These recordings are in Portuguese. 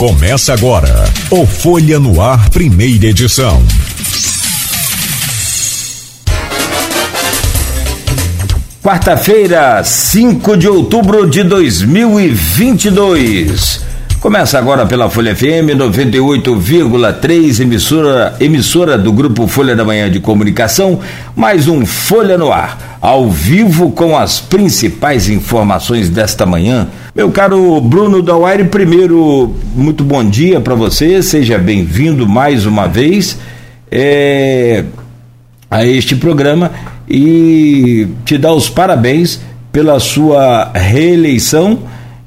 Começa agora o Folha no Ar, primeira edição. Quarta-feira, 5 de outubro de 2022. Começa agora pela Folha FM 98,3, emissora, emissora do Grupo Folha da Manhã de Comunicação, mais um Folha no Ar, ao vivo com as principais informações desta manhã. Meu caro Bruno Dauaire, primeiro, muito bom dia para você, seja bem-vindo mais uma vez é, a este programa e te dar os parabéns pela sua reeleição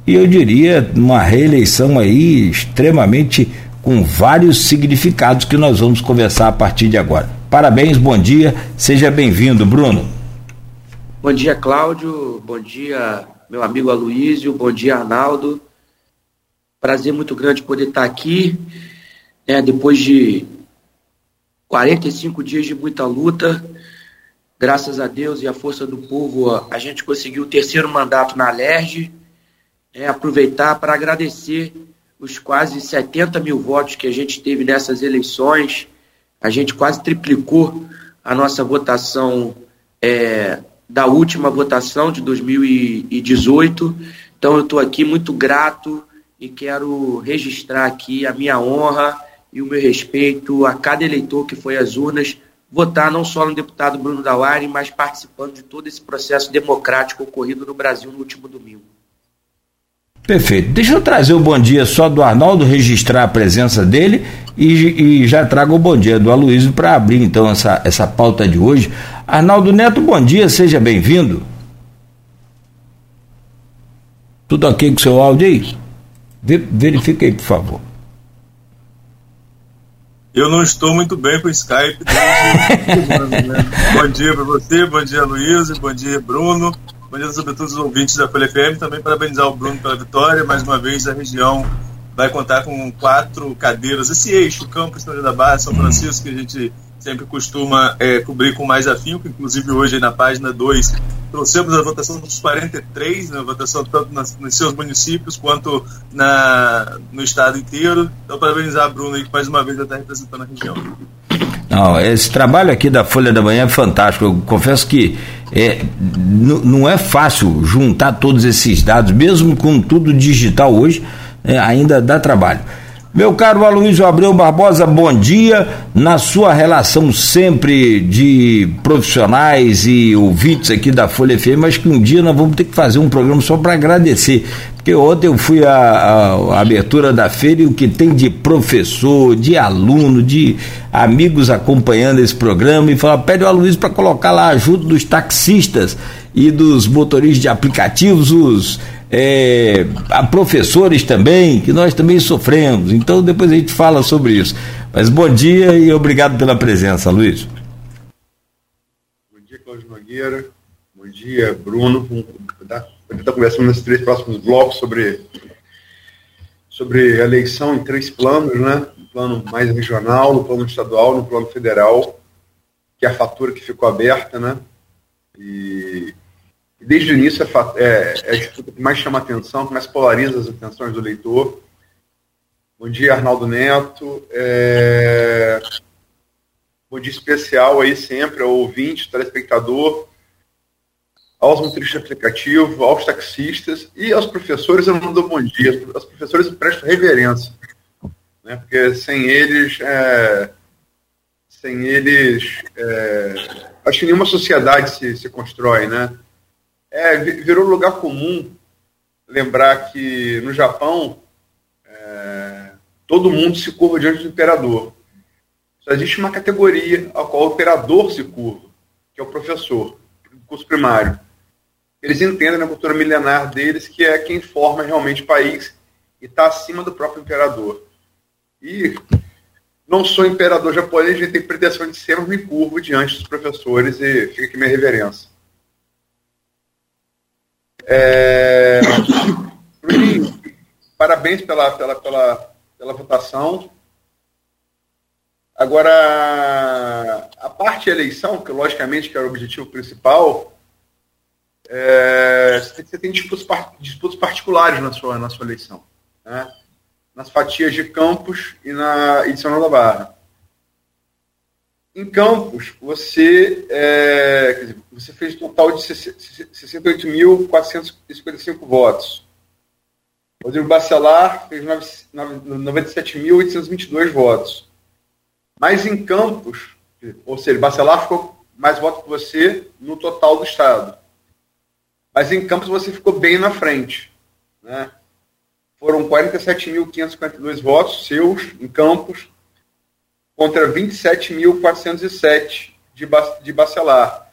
e eu diria uma reeleição aí extremamente com vários significados que nós vamos conversar a partir de agora. Parabéns, bom dia, seja bem-vindo, Bruno. Bom dia, Cláudio, bom dia, meu amigo Aloísio, bom dia, Arnaldo. Prazer muito grande poder estar aqui, né, depois de 45 dias de muita luta, graças a Deus e à força do povo, a gente conseguiu o terceiro mandato na LERJ, é, aproveitar para agradecer os quase 70 mil votos que a gente teve nessas eleições. A gente quase triplicou a nossa votação é, da última votação de 2018. Então eu estou aqui muito grato e quero registrar aqui a minha honra e o meu respeito a cada eleitor que foi às urnas votar não só no deputado Bruno Dauari, mas participando de todo esse processo democrático ocorrido no Brasil no último domingo. Perfeito. Deixa eu trazer o bom dia só do Arnaldo, registrar a presença dele e, e já trago o bom dia do Aloysio para abrir então essa, essa pauta de hoje. Arnaldo Neto, bom dia, seja bem-vindo. Tudo ok com seu áudio aí? Verifique aí, por favor. Eu não estou muito bem com o Skype. né? bom dia para você, bom dia Luiz, bom dia Bruno, Bom dia, sobretudo, os ouvintes da Folha FM. Também parabenizar o Bruno pela vitória. Mais uma vez, a região vai contar com quatro cadeiras. Esse eixo, Campos, História da Barra, São Francisco, que a gente sempre costuma é, cobrir com mais afinco. Inclusive, hoje, na página 2, trouxemos a votação dos 43, né, a votação tanto nas, nos seus municípios quanto na, no estado inteiro. Então, parabenizar a Bruno aí, que mais uma vez está representando a região. Não, esse trabalho aqui da Folha da Manhã é fantástico. Eu confesso que é, não é fácil juntar todos esses dados, mesmo com tudo digital hoje, é, ainda dá trabalho. Meu caro Aloysio Abreu Barbosa, bom dia. Na sua relação sempre de profissionais e ouvintes aqui da Folha FM, acho que um dia nós vamos ter que fazer um programa só para agradecer. Porque ontem eu fui à, abertura da feira e o que tem de professor, de aluno, de amigos acompanhando esse programa e falar, pede o Aloysio para colocar lá junto dos taxistas e dos motoristas de aplicativos, os é, a professores também, que nós também sofremos. Então depois a gente fala sobre isso. Mas bom dia e obrigado pela presença, Luiz. Bom dia, Cláudio Nogueira. Bom dia, Bruno. Vamos estar conversando nesses três próximos blocos sobre, sobre a eleição em três planos, né? No plano mais regional, no plano estadual, no plano federal, que é a fatura que ficou aberta, né? E desde o início é, é, é, a disputa que mais chama atenção, que mais polariza as atenções do leitor. Bom dia, Arnaldo Neto. É... Bom dia especial aí sempre ao ouvinte, telespectador, aos motoristas de aplicativo, aos taxistas e aos professores eu não dou bom dia. Aos professores eu presto reverência. Né? Porque sem eles, é... sem eles, é... acho que nenhuma sociedade se, se constrói, né? É, virou lugar comum lembrar que no Japão é, todo mundo se curva diante do imperador. Só existe uma categoria a qual o imperador se curva, que é o professor, do curso primário. Eles entendem na cultura milenar deles que é quem forma realmente o país e está acima do próprio imperador. E não sou imperador japonês, a gente tem pretensão de sermos me curvo diante dos professores e fica aqui minha reverência. É... Parabéns pela, pela, pela, pela votação. Agora, a parte eleição, que logicamente que era o objetivo principal, é, você tem disputas, disputas particulares na sua, na sua eleição. Né? nas fatias de Campos e na edição da Barra. Em Campos, você, é, dizer, você fez um total de 68.455 votos. Rodrigo Bacelar fez 97.822 votos. Mas em Campos, ou seja, Bacelar ficou mais votos que você no total do Estado. Mas em Campos você ficou bem na frente. Né? Foram 47.552 votos seus em Campos contra 27.407 de, de Bacelar.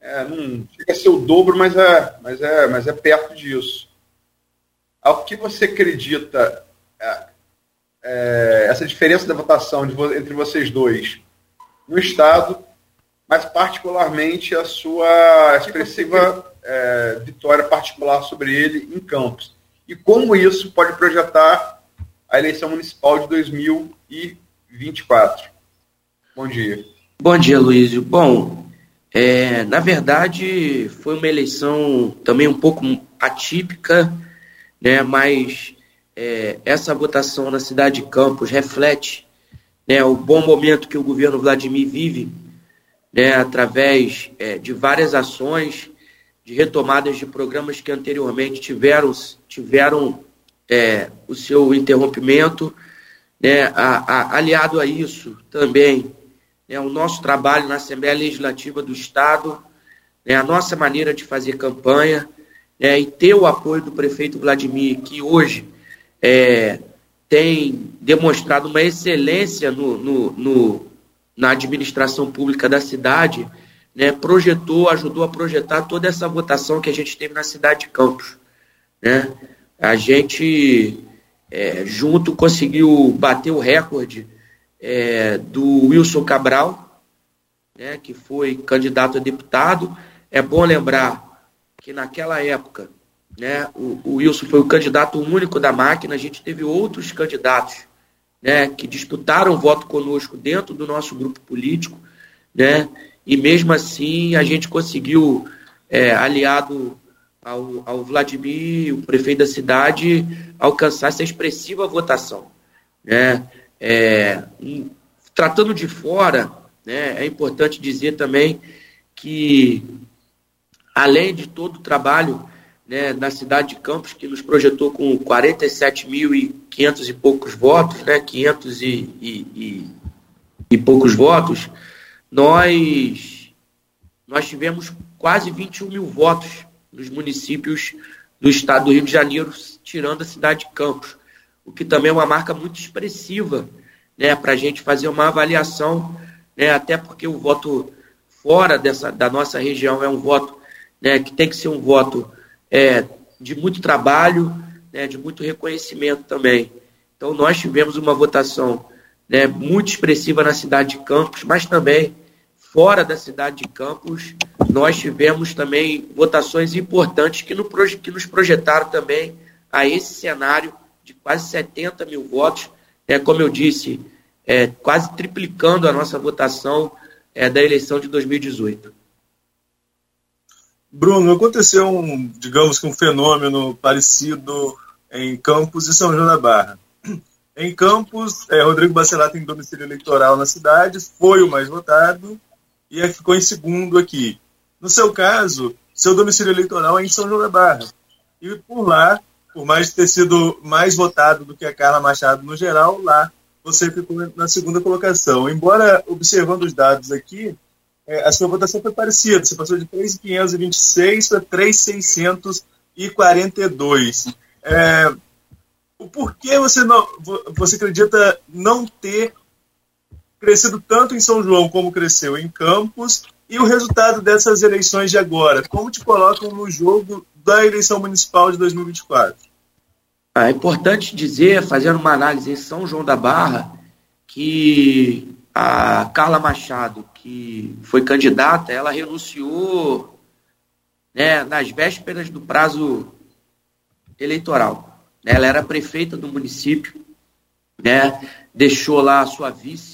É, não chega a ser o dobro, mas é, mas é, mas é perto disso. Ao que você acredita é, é, essa diferença da votação de, entre vocês dois no Estado, mas particularmente a sua expressiva é, vitória particular sobre ele em Campos? E como isso pode projetar a eleição municipal de 2020? 24. Bom dia. Bom dia, Luísio. Bom, é, na verdade, foi uma eleição também um pouco atípica, né, mas é, essa votação na cidade de Campos reflete né, o bom momento que o governo Vladimir vive, né, através é, de várias ações, de retomadas de programas que anteriormente tiveram, tiveram é, o seu interrompimento né, a, a, aliado a isso também, né, o nosso trabalho na Assembleia Legislativa do Estado, né, a nossa maneira de fazer campanha, né, e ter o apoio do prefeito Vladimir, que hoje é, tem demonstrado uma excelência no, no, no, na administração pública da cidade, né, projetou, ajudou a projetar toda essa votação que a gente teve na cidade de Campos. Né? A gente é, junto conseguiu bater o recorde é, do Wilson Cabral, né, que foi candidato a deputado. É bom lembrar que naquela época né, o, o Wilson foi o candidato único da máquina, a gente teve outros candidatos né, que disputaram voto conosco dentro do nosso grupo político, né, e mesmo assim a gente conseguiu, é, aliado ao, ao Vladimir, o prefeito da cidade, alcançar essa expressiva votação. Né? É, tratando de fora, né, é importante dizer também que, além de todo o trabalho né, na cidade de Campos, que nos projetou com 47.500 e poucos votos, né, 500 e, e, e, e poucos votos, nós, nós tivemos quase 21 mil votos nos municípios do estado do Rio de Janeiro, tirando a cidade de Campos, o que também é uma marca muito expressiva né, para a gente fazer uma avaliação, né, até porque o voto fora dessa, da nossa região é um voto né, que tem que ser um voto é, de muito trabalho, né, de muito reconhecimento também. Então, nós tivemos uma votação né, muito expressiva na cidade de Campos, mas também fora da cidade de Campos, nós tivemos também votações importantes que, no, que nos projetaram também a esse cenário de quase 70 mil votos, é, como eu disse, é, quase triplicando a nossa votação é, da eleição de 2018. Bruno, aconteceu um, digamos que um fenômeno parecido em Campos e São João da Barra. Em Campos, é, Rodrigo Bacelar tem domicílio eleitoral na cidade, foi o mais votado, e ficou em segundo aqui. No seu caso, seu domicílio eleitoral é em São João da Barra. E por lá, por mais ter sido mais votado do que a Carla Machado no geral, lá você ficou na segunda colocação. Embora, observando os dados aqui, é, a sua votação foi parecida. Você passou de 3.526 para 3.642. É, o porquê você, não, você acredita não ter crescido tanto em São João como cresceu em Campos, e o resultado dessas eleições de agora, como te colocam no jogo da eleição municipal de 2024? É importante dizer, fazendo uma análise em São João da Barra, que a Carla Machado, que foi candidata, ela renunciou né, nas vésperas do prazo eleitoral. Ela era prefeita do município, né, deixou lá a sua vice,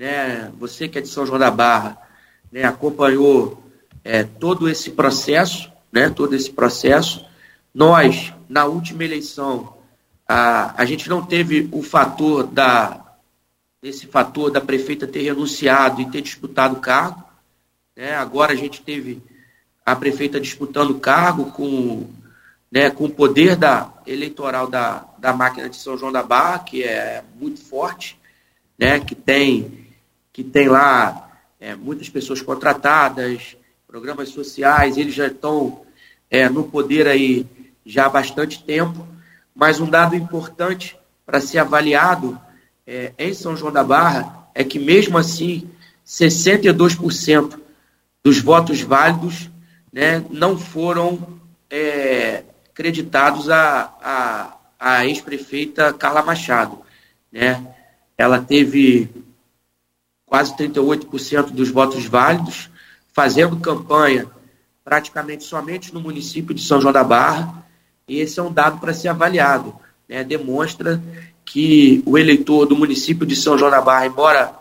né, você que é de São João da Barra, né, acompanhou é, todo esse processo, né, todo esse processo. Nós, na última eleição, a, a gente não teve o fator da esse fator da prefeita ter renunciado e ter disputado o cargo. Né? Agora a gente teve a prefeita disputando o cargo com, né, com o poder da, eleitoral da, da máquina de São João da Barra, que é muito forte, né, que, tem, que tem lá é, muitas pessoas contratadas, programas sociais, eles já estão é, no poder aí já há bastante tempo, mas um dado importante para ser avaliado é, em São João da Barra é que, mesmo assim, 62% dos votos válidos né, não foram é, creditados à, à, à ex-prefeita Carla Machado. Né? Ela teve quase 38% dos votos válidos, fazendo campanha praticamente somente no município de São João da Barra, e esse é um dado para ser avaliado. Né? Demonstra que o eleitor do município de São João da Barra, embora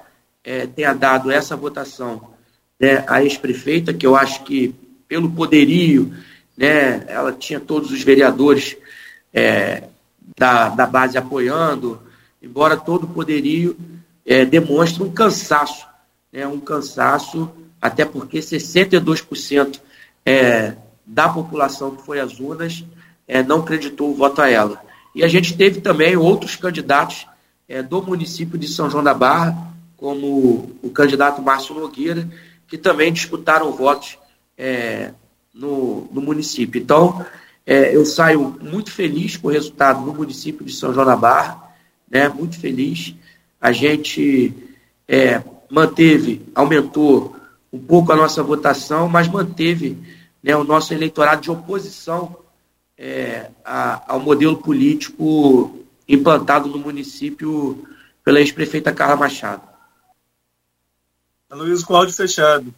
é, tenha dado essa votação né, à ex-prefeita, que eu acho que pelo poderio, né, ela tinha todos os vereadores é, da, da base apoiando, embora todo o poderio é, demonstre um cansaço, né, um cansaço, até porque 62% é, da população que foi às urnas é, não acreditou o voto a ela. E a gente teve também outros candidatos é, do município de São João da Barra, como o candidato Márcio Nogueira, que também disputaram votos é, no, no, município. Então, é, eu saio muito feliz com o resultado no município de São João da Barra, né, muito feliz. A gente é, manteve, aumentou um pouco a nossa votação, mas manteve né, o nosso eleitorado de oposição é, a, ao modelo político implantado no município pela ex-prefeita Carla Machado. Luiz Cláudio Fechado.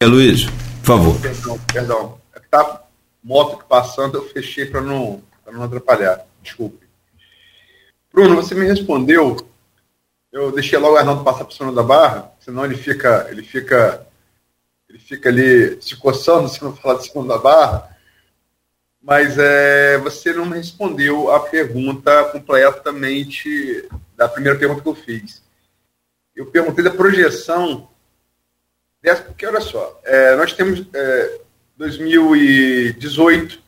É, Luiz, por favor. Perdão, perdão. É que tá moto passando, eu fechei para não, não atrapalhar. Desculpe. Bruno, você me respondeu. Eu deixei logo o Arnaldo passar por cima da barra, senão ele fica, ele fica ele fica ali se coçando se não falar de segunda barra, mas é, você não respondeu a pergunta completamente da primeira pergunta que eu fiz. Eu perguntei da projeção dessa, porque olha só, é, nós temos é, 2018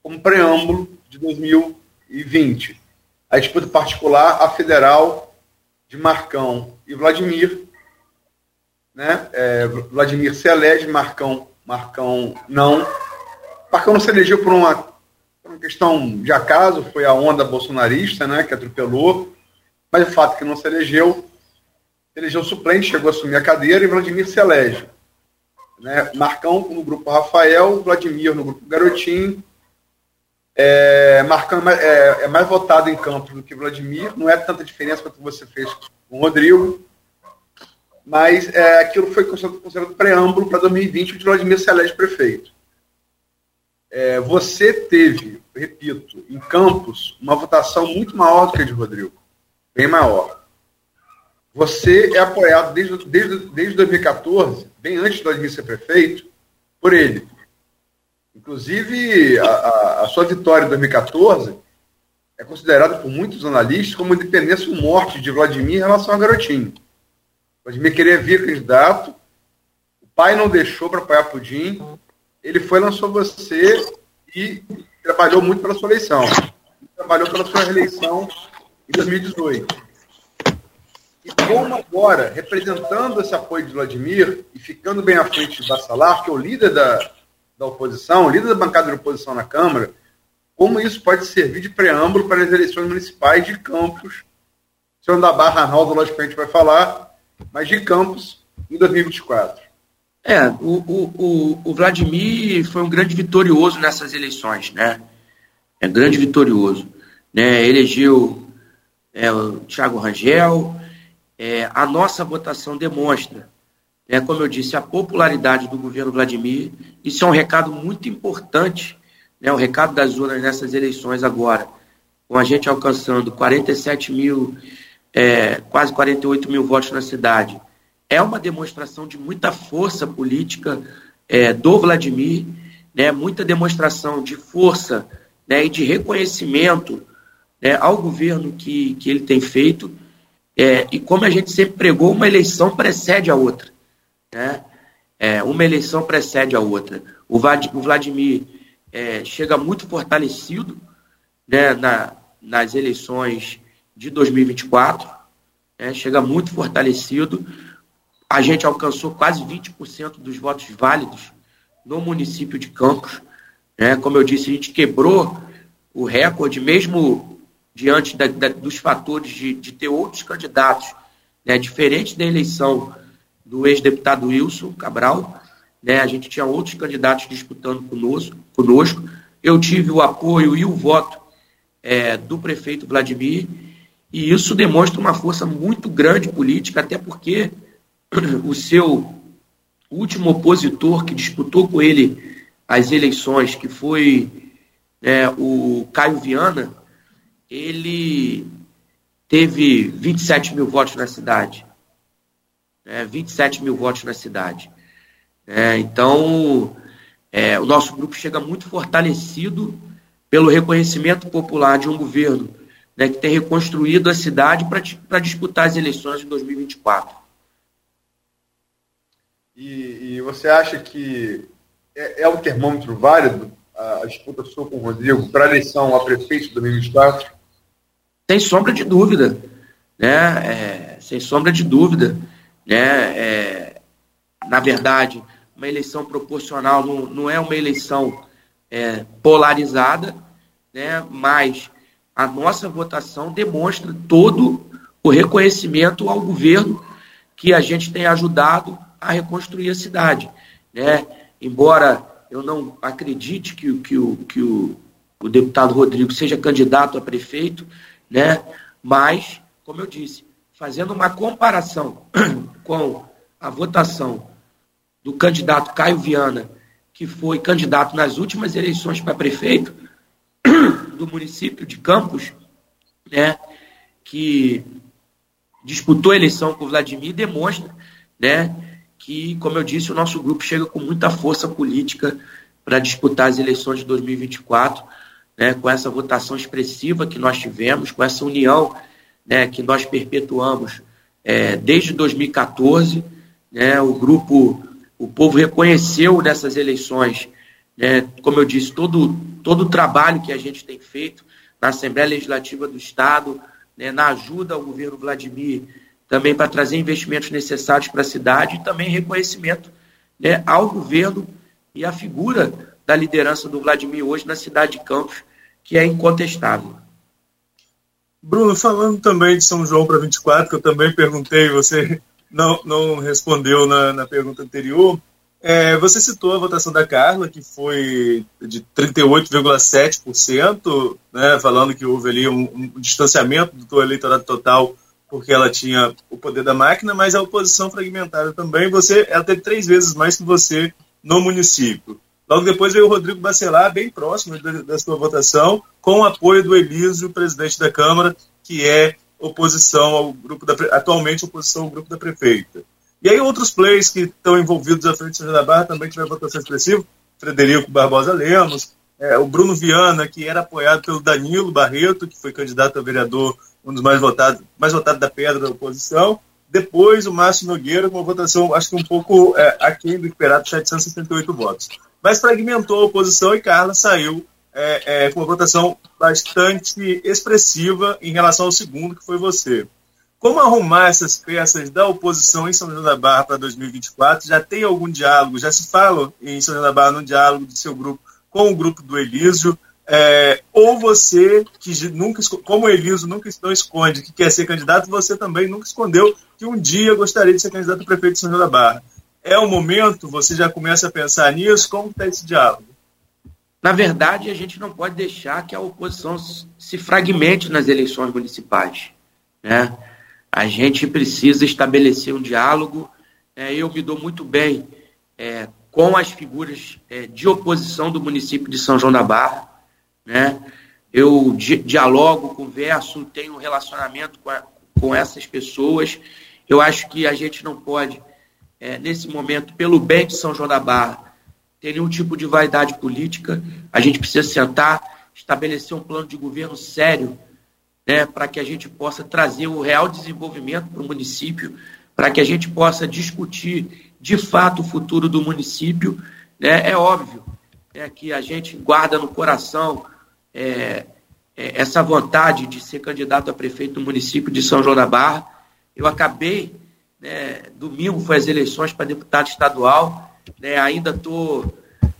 como preâmbulo de 2020. A disputa particular, a federal de Marcão e Vladimir, né? É, Vladimir se elege, Marcão, Marcão não. Marcão não se elegeu por uma, por uma questão de acaso, foi a onda bolsonarista, né, que atropelou, mas o fato é que não se elegeu, elegeu suplente, chegou a assumir a cadeira e Vladimir se elege. Né? Marcão no grupo Rafael, Vladimir no grupo Garotinho. É, Marcão é, é mais votado em campo do que Vladimir, não é tanta diferença quanto você fez com o Rodrigo mas é, aquilo foi considerado preâmbulo para 2020, o Vladimir se elege prefeito. É, você teve, repito, em Campos, uma votação muito maior do que a de Rodrigo, bem maior. Você é apoiado desde, desde, desde 2014, bem antes do Vladimir ser prefeito, por ele. Inclusive, a, a, sua vitória em 2014 é considerada por muitos analistas como independência ou morte de Vladimir em relação a Garotinho. Vladimir queria vir candidato, o pai não deixou para apoiar Pudim, ele foi, lançou você e trabalhou muito pela sua eleição. Trabalhou pela sua reeleição em 2018. E como agora, representando esse apoio de Vladimir e ficando bem à frente de Bassalar, que é o líder da, da oposição, o líder da bancada de oposição na Câmara, como isso pode servir de preâmbulo para as eleições municipais de Campos? O senhor da Barra Arnaldo, logicamente, vai falar, mas de Campos em 2024. É, o, o, o, Vladimir foi um grande vitorioso nessas eleições, né? É grande vitorioso. Né? Elegeu é, o Thiago Rangel. É, a nossa votação demonstra, né, como eu disse, a popularidade do governo Vladimir. Isso é um recado muito importante, né, o recado das urnas nessas eleições agora, com a gente alcançando 47 mil é, quase 48 mil votos na cidade, é uma demonstração de muita força política é, do Vladimir, né, muita demonstração de força né, e de reconhecimento né, ao governo que, que ele tem feito. É, e como a gente sempre pregou, uma eleição precede a outra. Né? É, uma eleição precede a outra. O, Vladimir é, chega muito fortalecido né, na, nas eleições de 2024, né, chega muito fortalecido. A gente alcançou quase 20% dos votos válidos no município de Campos. Né? Como eu disse, a gente quebrou o recorde, mesmo diante da, da, dos fatores de, de, ter outros candidatos, né, diferente da eleição do ex-deputado Wilson Cabral, né, a gente tinha outros candidatos disputando conosco, conosco. Eu tive o apoio e o voto é, do prefeito Vladimir, e isso demonstra uma força muito grande política, até porque o seu último opositor que disputou com ele as eleições, que foi é, o Caio Viana, ele teve 27 mil votos na cidade. É, 27 mil votos na cidade. É, então, é, o nosso grupo chega muito fortalecido pelo reconhecimento popular de um governo né, que tem reconstruído a cidade para disputar as eleições de 2024. E, e você acha que é, é um termômetro válido a, a disputa sua com o Rodrigo para a eleição a prefeito de 2024? Sem sombra de dúvida. Né? É, sem sombra de dúvida. Né? É, na verdade, uma eleição proporcional não, não é uma eleição é, polarizada, né? mas a nossa votação demonstra todo o reconhecimento ao governo que a gente tem ajudado a reconstruir a cidade. Né? Embora eu não acredite que, que, o, que o, o deputado Rodrigo seja candidato a prefeito, né? mas, como eu disse, fazendo uma comparação com a votação do candidato Caio Viana, que foi candidato nas últimas eleições para prefeito do município de Campos, né, que disputou a eleição com o Vladimir, demonstra né, que, como eu disse, o nosso grupo chega com muita força política para disputar as eleições de 2024, né, com essa votação expressiva que nós tivemos, com essa união né, que nós perpetuamos é, desde 2014. Né, o grupo, o povo reconheceu nessas eleições, né, como eu disse, todo, todo o trabalho que a gente tem feito na Assembleia Legislativa do Estado, né, na ajuda ao governo Vladimir também para trazer investimentos necessários para a cidade e também reconhecimento né, ao governo e à figura da liderança do Vladimir hoje na cidade de Campos, que é incontestável. Bruno, falando também de São João para 24, que eu também perguntei, você não, não respondeu na, na pergunta anterior, é, você citou a votação da Carla, que foi de 38,7%, né, falando que houve ali um, um distanciamento do eleitorado total porque ela tinha o poder da máquina, mas a oposição fragmentada também. Você, ela teve três vezes mais que você no município. Logo depois veio o Rodrigo Bacelar, bem próximo da, sua votação, com o apoio do Elísio, presidente da Câmara, que é oposição ao grupo da atualmente oposição ao grupo da prefeita. E aí outros players que estão envolvidos à frente de da Barra também tiveram votação expressiva, Frederico Barbosa Lemos, é, o Bruno Viana, que era apoiado pelo Danilo Barreto, que foi candidato a vereador um dos mais votados, mais votado da pedra da oposição. Depois o Márcio Nogueira com uma votação, acho que um pouco é, aquém do esperado, 778 votos. Mas fragmentou a oposição e Carla saiu é, é, com uma votação bastante expressiva em relação ao segundo, que foi você. Como arrumar essas peças da oposição em São João da Barra para 2024? Já tem algum diálogo? Já se fala em São João da Barra no diálogo do seu grupo com o grupo do Elísio? É, ou você, que nunca, como o Eliso nunca não esconde que quer ser candidato, você também nunca escondeu que um dia gostaria de ser candidato a prefeito de São João da Barra. É o momento, você já começa a pensar nisso? Como está esse diálogo? Na verdade, a gente não pode deixar que a oposição se fragmente nas eleições municipais. Né? A gente precisa estabelecer um diálogo. É, eu me dou muito bem é, com as figuras é, de oposição do município de São João da Barra né? Eu di dialogo, converso, tenho um relacionamento com, a, com essas pessoas. Eu acho que a gente não pode, é, nesse momento, pelo bem de São João da Barra, ter nenhum tipo de vaidade política. A gente precisa sentar, estabelecer um plano de governo sério né, para que a gente possa trazer o real desenvolvimento para o município, para que a gente possa discutir de fato o futuro do município. Né? É óbvio né, que a gente guarda no coração é, é, essa vontade de ser candidato a prefeito do município de São João da Barra. Eu acabei, né, domingo foi as eleições para deputado estadual, né, ainda estou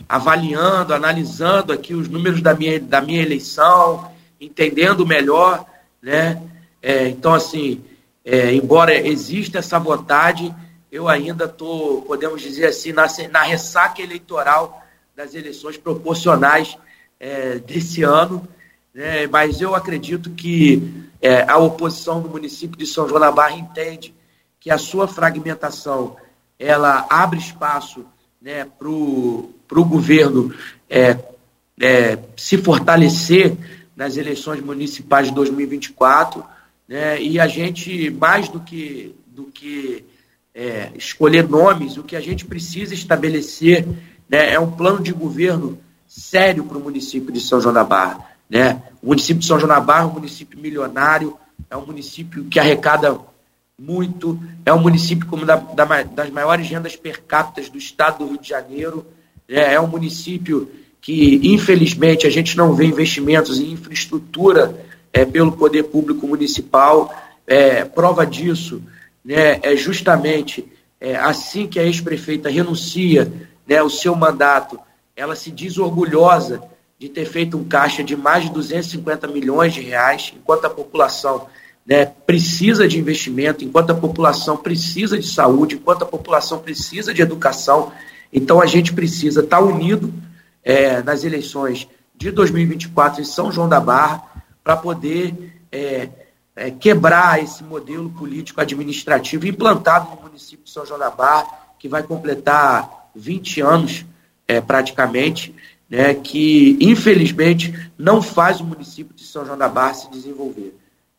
avaliando, analisando aqui os números da minha, da minha eleição, entendendo melhor, né? É, então, assim, é, embora exista essa vontade, eu ainda estou, podemos dizer assim, na, na ressaca eleitoral das eleições proporcionais é, desse ano, né? mas eu acredito que é, a oposição do município de São João da Barra entende que a sua fragmentação ela abre espaço né, para o governo é, é, se fortalecer nas eleições municipais de 2024, né, e a gente, mais do que, do que é, escolher nomes, o que a gente precisa estabelecer né, é um plano de governo sério para o município de São João da Barra. Né? O município de São João da Barra é um município milionário, é um município que arrecada muito, é um município como da, da, das maiores rendas per capita do estado do Rio de Janeiro, é, é um município que, infelizmente, a gente não vê investimentos em infraestrutura é, pelo poder público municipal. É, prova disso né, é justamente é, assim que a ex-prefeita renuncia né, o seu mandato, ela se diz orgulhosa de ter feito um caixa de mais de 250 milhões de reais, enquanto a população né, precisa de investimento, enquanto a população precisa de saúde, enquanto a população precisa de educação. Então a gente precisa estar unido é, nas eleições de 2024 em São João da Barra para poder é, é, quebrar esse modelo político administrativo implantado no município de São João da Barra, que vai completar 20 anos é, praticamente, né, que infelizmente não faz o município de São João da Barra se desenvolver.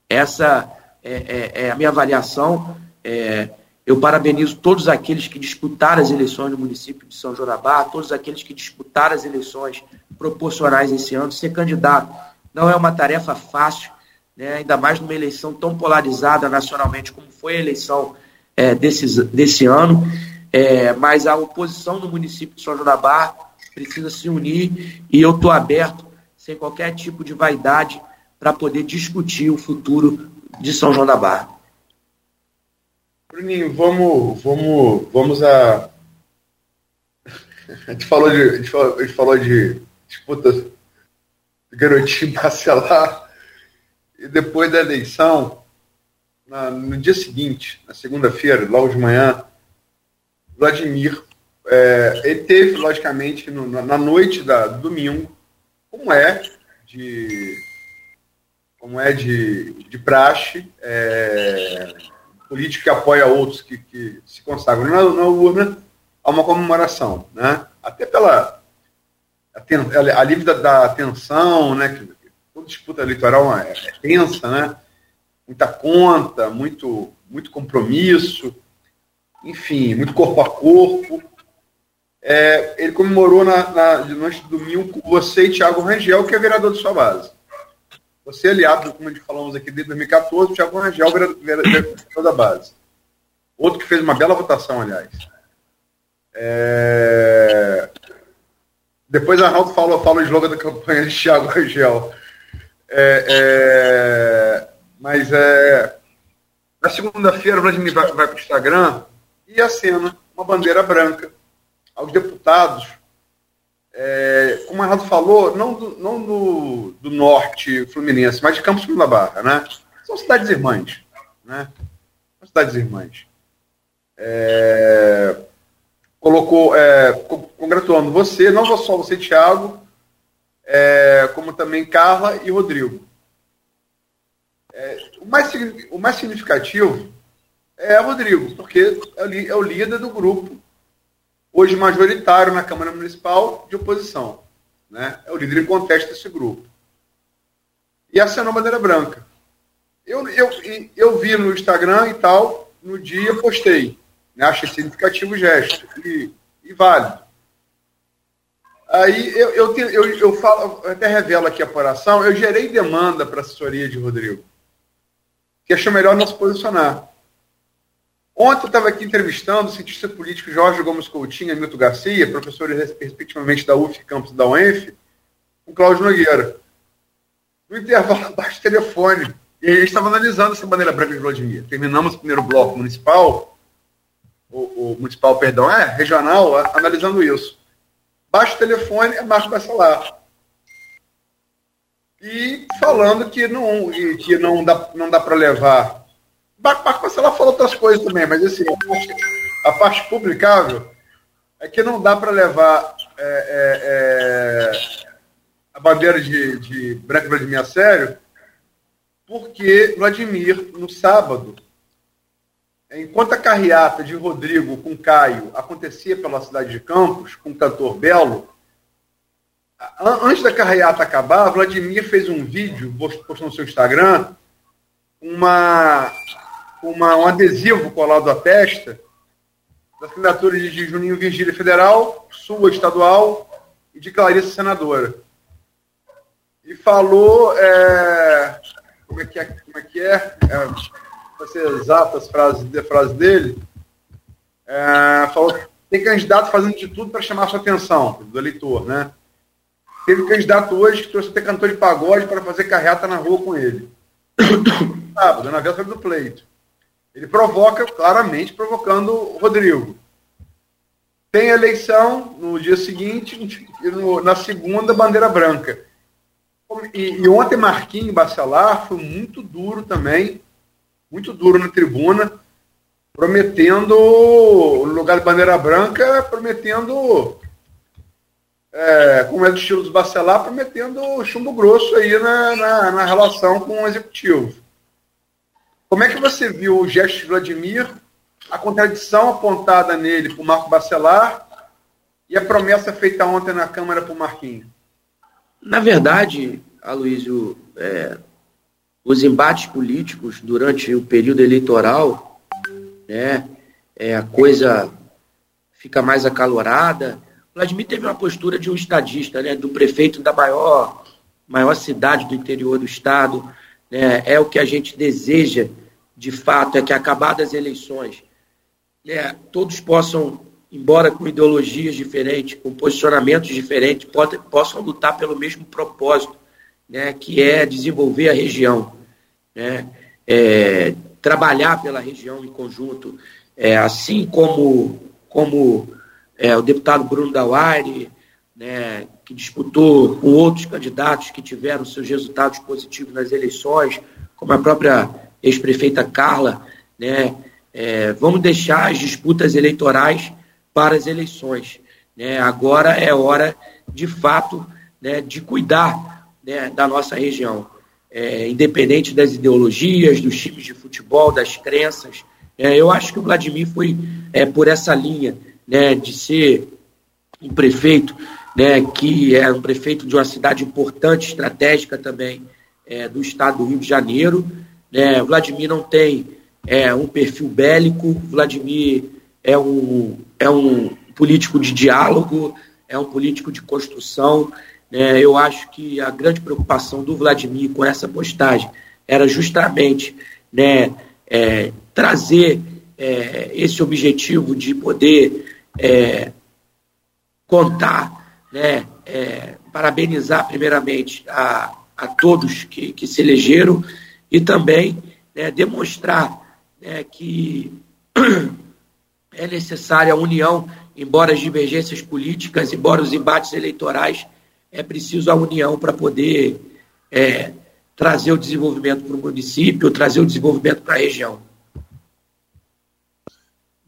Essa é, é, é a minha avaliação. É, eu parabenizo todos aqueles que disputaram as eleições no município de São Jorabá, todos aqueles que disputaram as eleições proporcionais esse ano. Ser candidato não é uma tarefa fácil, né, ainda mais numa eleição tão polarizada nacionalmente como foi a eleição é, desse, desse ano. É, mas a oposição no município de São Jorabá precisa se unir e eu estou aberto, sem qualquer tipo de vaidade, para poder discutir o futuro de São João da Barra. Bruninho, vamos, vamos, vamos a. A gente falou de, a gente falou, a gente de disputa de garotinho parcelar e depois da eleição, na, no dia seguinte, na segunda-feira, logo de manhã, Vladimir, é, ele teve, logicamente, no, na noite da, do domingo, como é de como é de, de praxe, é, político que apoia outros que, que se consagram na, na, urna, a uma comemoração, né? Até pela alívio da, da tensão, né? Que, toda disputa eleitoral é, é tensa, né? Muita conta, muito, muito compromisso, enfim, muito corpo a corpo. É, ele comemorou na, na, de noite de domingo com você e Thiago Rangel, que é vereador de sua base. Você é aliado, como a gente falamos aqui, desde 2014, o Thiago Rangel, vereador da base. Outro que fez uma bela votação, aliás. É... Depois Arnaldo fala, fala o slogan da campanha de Thiago Rangel. É, é... Mas é... na segunda-feira o Vladimir vai, vai para o Instagram e acena uma bandeira branca aos deputados é, como o Arnaldo falou, não, do, não do, do, norte fluminense, mas de Campos da Barra, né? São cidades irmãs, né? São cidades irmãs. É, colocou, é, congratulando você, não só você, Thiago, é, como também Carla e Rodrigo. É, o, mais, o mais significativo é Rodrigo, porque é o líder do grupo hoje majoritário na Câmara Municipal de oposição. Né? É o líder em conteste desse grupo. E assinou a bandeira branca. Eu, eu, eu vi no Instagram e tal, no dia postei. Né? Achei significativo o gesto e, e válido. Aí eu, eu, eu, eu, falo, eu até revelo aqui a apuração, eu gerei demanda para a assessoria de Rodrigo. que achou melhor não se posicionar. Ontem eu estava aqui entrevistando o cientista político Jorge Gomes Coutinho e Milton Garcia, professores respectivamente da UF Campus da UENF, com Cláudio Nogueira. No intervalo, abaixo do telefone. E a gente estava analisando essa bandeira branca de Vladimir. Terminamos o primeiro bloco municipal, o, o municipal, perdão, é, regional, analisando isso. Baixo telefone é Marco Bacelar. E falando que não, que não dá, não dá para levar Marco ela falou outras coisas também, mas assim, a parte publicável é que não dá para levar é, é, é, a bandeira de, de Branco Vladimir a sério, porque Vladimir, no sábado, enquanto a carreata de Rodrigo com Caio acontecia pela cidade de Campos, com o cantor Belo, antes da carreata acabar, Vladimir fez um vídeo, postou no seu Instagram, uma uma, um adesivo colado à testa da assinatura de Juninho Virgília Federal, sua estadual e de Clarice Senadora. E falou. É, como é que é? Como é que é? é para ser exato as frases, a frase dele. É, falou tem candidato fazendo de tudo para chamar a sua atenção, do eleitor, né? Teve candidato hoje que trouxe até cantor de pagode para fazer carreata na rua com ele. Sábado, na véspera do pleito. Ele provoca, claramente, provocando o Rodrigo. Tem eleição no dia seguinte, na segunda, bandeira branca. E, e ontem Marquinhos Bacelar foi muito duro também, muito duro na tribuna, prometendo, no lugar de bandeira branca, prometendo, é, como é do estilo dos Bacelar, prometendo chumbo grosso aí na, na, na relação com o executivo. Como é que você viu o gesto de Vladimir, a contradição apontada nele por Marco Bacelar e a promessa feita ontem na Câmara por Marquinhos? Na verdade, Aloysio, é, os embates políticos durante o período eleitoral, né, é, a coisa fica mais acalorada. Vladimir teve uma postura de um estadista, né, do prefeito da maior, maior cidade do interior do estado, né, é o que a gente deseja, de fato, é que acabadas as eleições, né, todos possam, embora com ideologias diferentes, com posicionamentos diferentes, possam lutar pelo mesmo propósito, né, que é desenvolver a região, né, é, trabalhar pela região em conjunto, é, assim como, como é, o deputado Bruno Dauari, né, que disputou com outros candidatos que tiveram seus resultados positivos nas eleições, como a própria ex-prefeita Carla, né, é, vamos deixar as disputas eleitorais para as eleições. Né? Agora é hora, de fato, né, de cuidar né, da nossa região. É, independente das ideologias, dos times de futebol, das crenças. É, eu acho que o Vladimir foi é, por essa linha né, de ser um prefeito né, que é um prefeito de uma cidade importante, estratégica também, é, do estado do Rio de Janeiro. Né? Vladimir não tem é, um perfil bélico, Vladimir é um, é um político de diálogo, é um político de construção. Né? Eu acho que a grande preocupação do Vladimir com essa postagem era justamente né, é, trazer é, esse objetivo de poder é, contar né, é, parabenizar primeiramente a, a todos que, que se elegeram e também né, demonstrar né, que é necessária a união, embora as divergências políticas, embora os embates eleitorais, é preciso a união para poder é, trazer o desenvolvimento para o município, trazer o desenvolvimento para a região.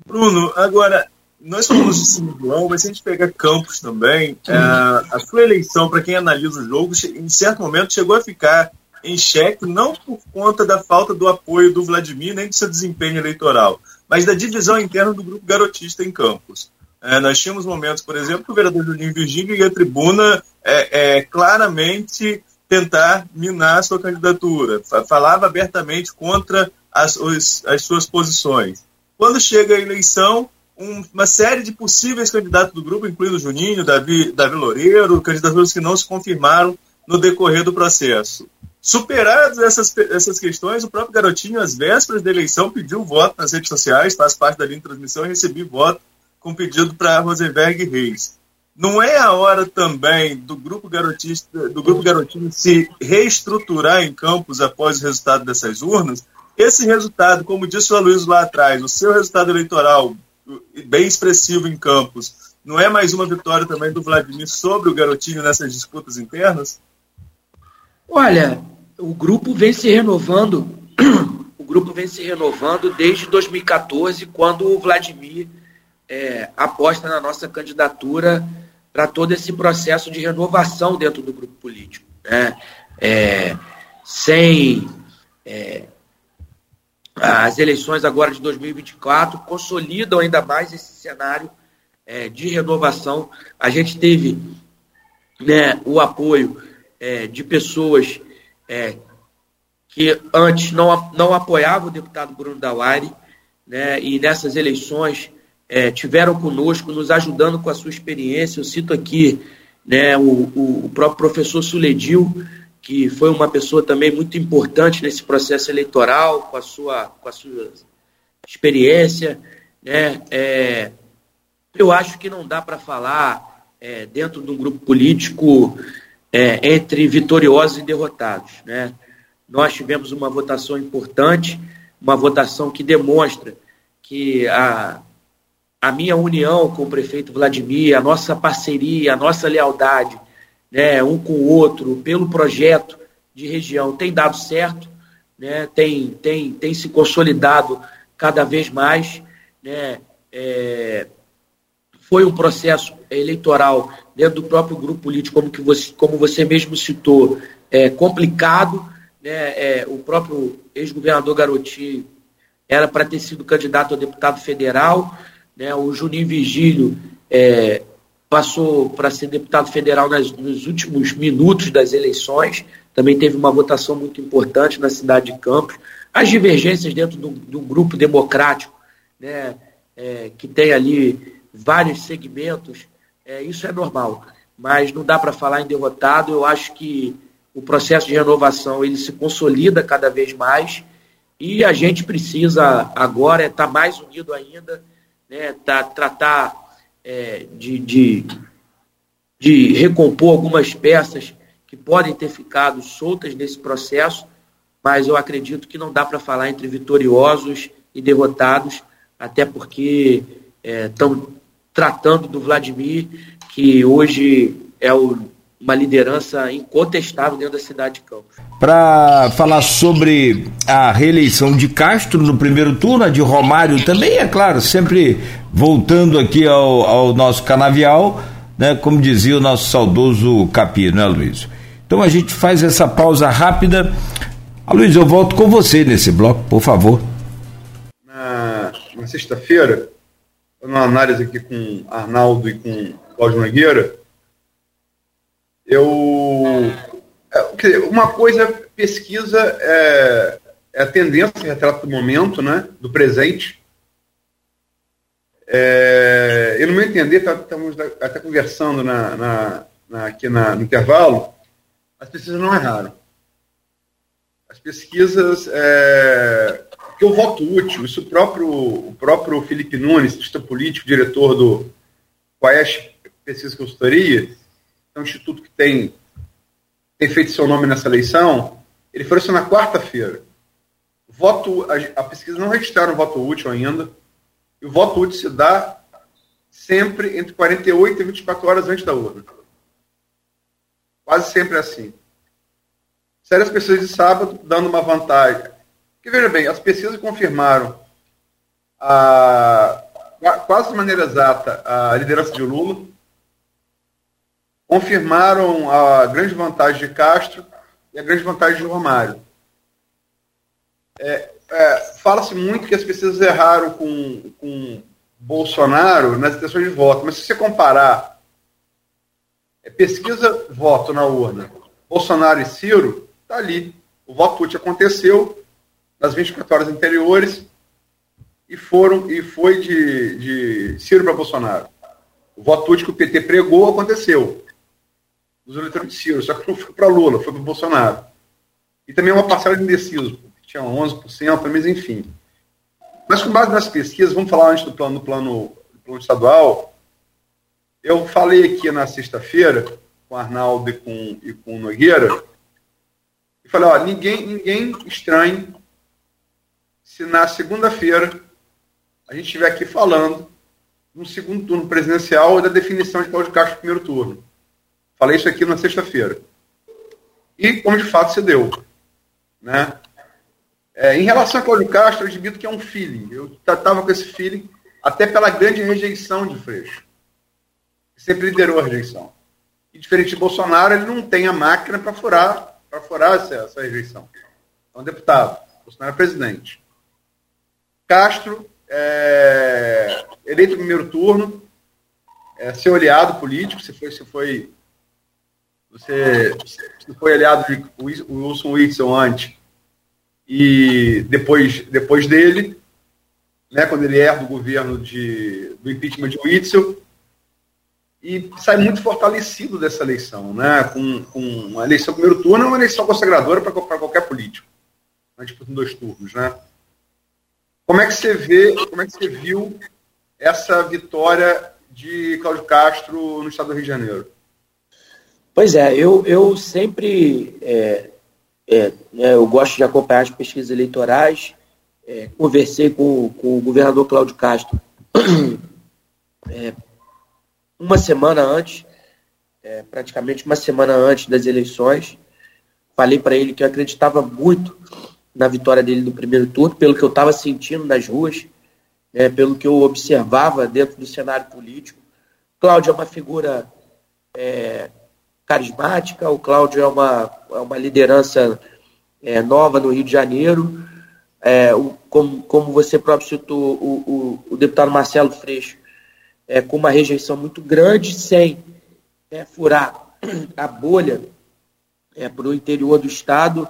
Bruno, agora, nós falamos de São João, mas se a gente pegar Campos também, é, a sua eleição, para quem analisa o jogo, em certo momento chegou a ficar em xeque, não por conta da falta do apoio do Vladimir, nem de seu desempenho eleitoral, mas da divisão interna do grupo garotista em Campos. É, nós tínhamos momentos, por exemplo, que o vereador Juninho Virgílio e a tribuna é, é, claramente tentar minar a sua candidatura, falava abertamente contra as, os, as suas posições. Quando chega a eleição, um, uma série de possíveis candidatos do grupo, incluindo Juninho, Davi, Davi Loureiro, candidaturas que não se confirmaram no decorrer do processo. Superadas essas, essas questões, o próprio garotinho, às vésperas da eleição, pediu voto nas redes sociais, faz parte da linha de transmissão e recebi voto com pedido para Rosenberg Reis. Não é a hora também do grupo garotista, do grupo garotinho se reestruturar em campos após o resultado dessas urnas? Esse resultado, como disse o Luiz lá atrás, o seu resultado eleitoral bem expressivo em campos, não é mais uma vitória também do Vladimir sobre o garotinho nessas disputas internas? Olha, o grupo vem se renovando, o grupo vem se renovando desde 2014, quando o Vladimir é, aposta na nossa candidatura para todo esse processo de renovação dentro do grupo político. Né? É, sem é, as eleições agora de 2024 consolidam ainda mais esse cenário é, de renovação. A gente teve né, o apoio é, de pessoas é, que antes não, não apoiavam o deputado Bruno Dauari, né, e nessas eleições é, tiveram conosco, nos ajudando com a sua experiência. Eu cito aqui né, o, o, o próprio professor Suledil, que foi uma pessoa também muito importante nesse processo eleitoral, com a sua, com a sua experiência. Né, é, eu acho que não dá para falar é, dentro de um grupo político é, entre vitoriosos e derrotados. Né? Nós tivemos uma votação importante, uma votação que demonstra que a, a minha união com o prefeito Vladimir, a nossa parceria, a nossa lealdade, né, um com o outro, pelo projeto de região, tem dado certo, né, tem, tem, tem se consolidado cada vez mais. Né, é, foi um processo eleitoral dentro do próprio grupo político, como, que você, como você mesmo citou, é, complicado. Né? É, o próprio ex-governador Garotinho era para ter sido candidato a deputado federal, né? o Juninho Vigílio é, passou para ser deputado federal nas, nos últimos minutos das eleições, também teve uma votação muito importante na cidade de Campos. As divergências dentro do, do grupo democrático, né? É, que tem ali vários segmentos, é, isso é normal. Mas não dá para falar em derrotado. Eu acho que o processo de renovação ele se consolida cada vez mais e a gente precisa agora estar tá mais unido ainda, né, tá, tratar é, de, de, de recompor algumas peças que podem ter ficado soltas nesse processo, mas eu acredito que não dá para falar entre vitoriosos e derrotados, até porque estão é, tratando do Vladimir, que hoje é o, uma liderança incontestável dentro da cidade de Campos. Para falar sobre a reeleição de Castro no primeiro turno, a de Romário também, é claro, sempre voltando aqui ao, ao nosso canavial, né, como dizia o nosso saudoso Capi, não é, Luiz? Então a gente faz essa pausa rápida. Ah, Luiz, eu volto com você nesse bloco, por favor. Na, na sexta-feira, uma análise aqui com Arnaldo e com Cláudio Nogueira, eu. É, uma coisa, pesquisa é, é a tendência, retrato do momento, né, do presente. É, eu, no meu entender, tá, estamos até conversando na, na, na, aqui no intervalo, as pesquisas não erraram. As pesquisas é, que o voto útil, isso o próprio, o próprio Felipe Nunes, cientista político, diretor do Quaest Pesquisa e Consultoria, é um instituto que tem, tem feito seu nome nessa eleição, ele falou isso na quarta-feira. Voto, a, a, pesquisa não registraram voto útil ainda, e o voto útil se dá sempre entre 48 e 24 horas antes da urna. Quase sempre é assim. Sério, as pessoas de sábado dando uma vantagem porque, veja bem, as pesquisas confirmaram a, quase de maneira exata a liderança de Lula, confirmaram a grande vantagem de Castro e a grande vantagem de Romário. É, é, Fala-se muito que as pesquisas erraram com, com Bolsonaro nas intenções de voto, mas se você comparar é, pesquisa voto na urna, Bolsonaro e Ciro, está ali. O voto aconteceu, nas 24 horas anteriores e foram e foi de, de Ciro para Bolsonaro. O voto útil que o PT pregou aconteceu. Os eleitores de Ciro, só que não foi para Lula, foi para Bolsonaro. e também uma parcela de indeciso, tinha 11%, mas enfim. Mas com base nas pesquisas, vamos falar antes do plano, do plano, do plano estadual, eu falei aqui na sexta-feira com o Arnaldo e com, e com o Nogueira, e falei, ó, ninguém, ninguém estranhe se na segunda-feira a gente estiver aqui falando no segundo turno presidencial da definição de Cláudio Castro no primeiro turno. Falei isso aqui na sexta-feira. E como de fato se deu. Né? É, em relação a Cláudio Castro, eu admito que é um feeling. Eu estava com esse feeling até pela grande rejeição de Freixo. Sempre liderou a rejeição. E diferente de Bolsonaro, ele não tem a máquina para furar, para furar essa, essa rejeição. É um deputado. Bolsonaro é presidente. Castro, é, eleito no primeiro turno, é, seu aliado político, você foi, você foi, você, foi aliado de Wilson Whitson antes e depois, depois dele, né, quando ele herda o governo de, do impeachment de Witzel, e sai muito fortalecido dessa eleição, né, com, com uma eleição primeiro turno é uma eleição consagradora para qualquer político, uma disputa em dois turnos, né. Como é que você vê, como é que você viu essa vitória de Cláudio Castro no estado do Rio de Janeiro? Pois é, eu, eu sempre é, é, né, eu gosto de acompanhar as pesquisas eleitorais. É, conversei com, com, o governador Cláudio Castro é, uma semana antes, é, praticamente uma semana antes das eleições. Falei para ele que eu acreditava muito na vitória dele no primeiro turno, pelo que eu estava sentindo nas ruas, né, pelo que eu observava dentro do cenário político. Cláudio é uma figura é, carismática, o Cláudio é uma, é uma liderança é, nova no Rio de Janeiro. É, o, como, como você próprio citou, o, o, o deputado Marcelo Freixo, é, com uma rejeição muito grande, sem é, furar a bolha é, para o interior do Estado.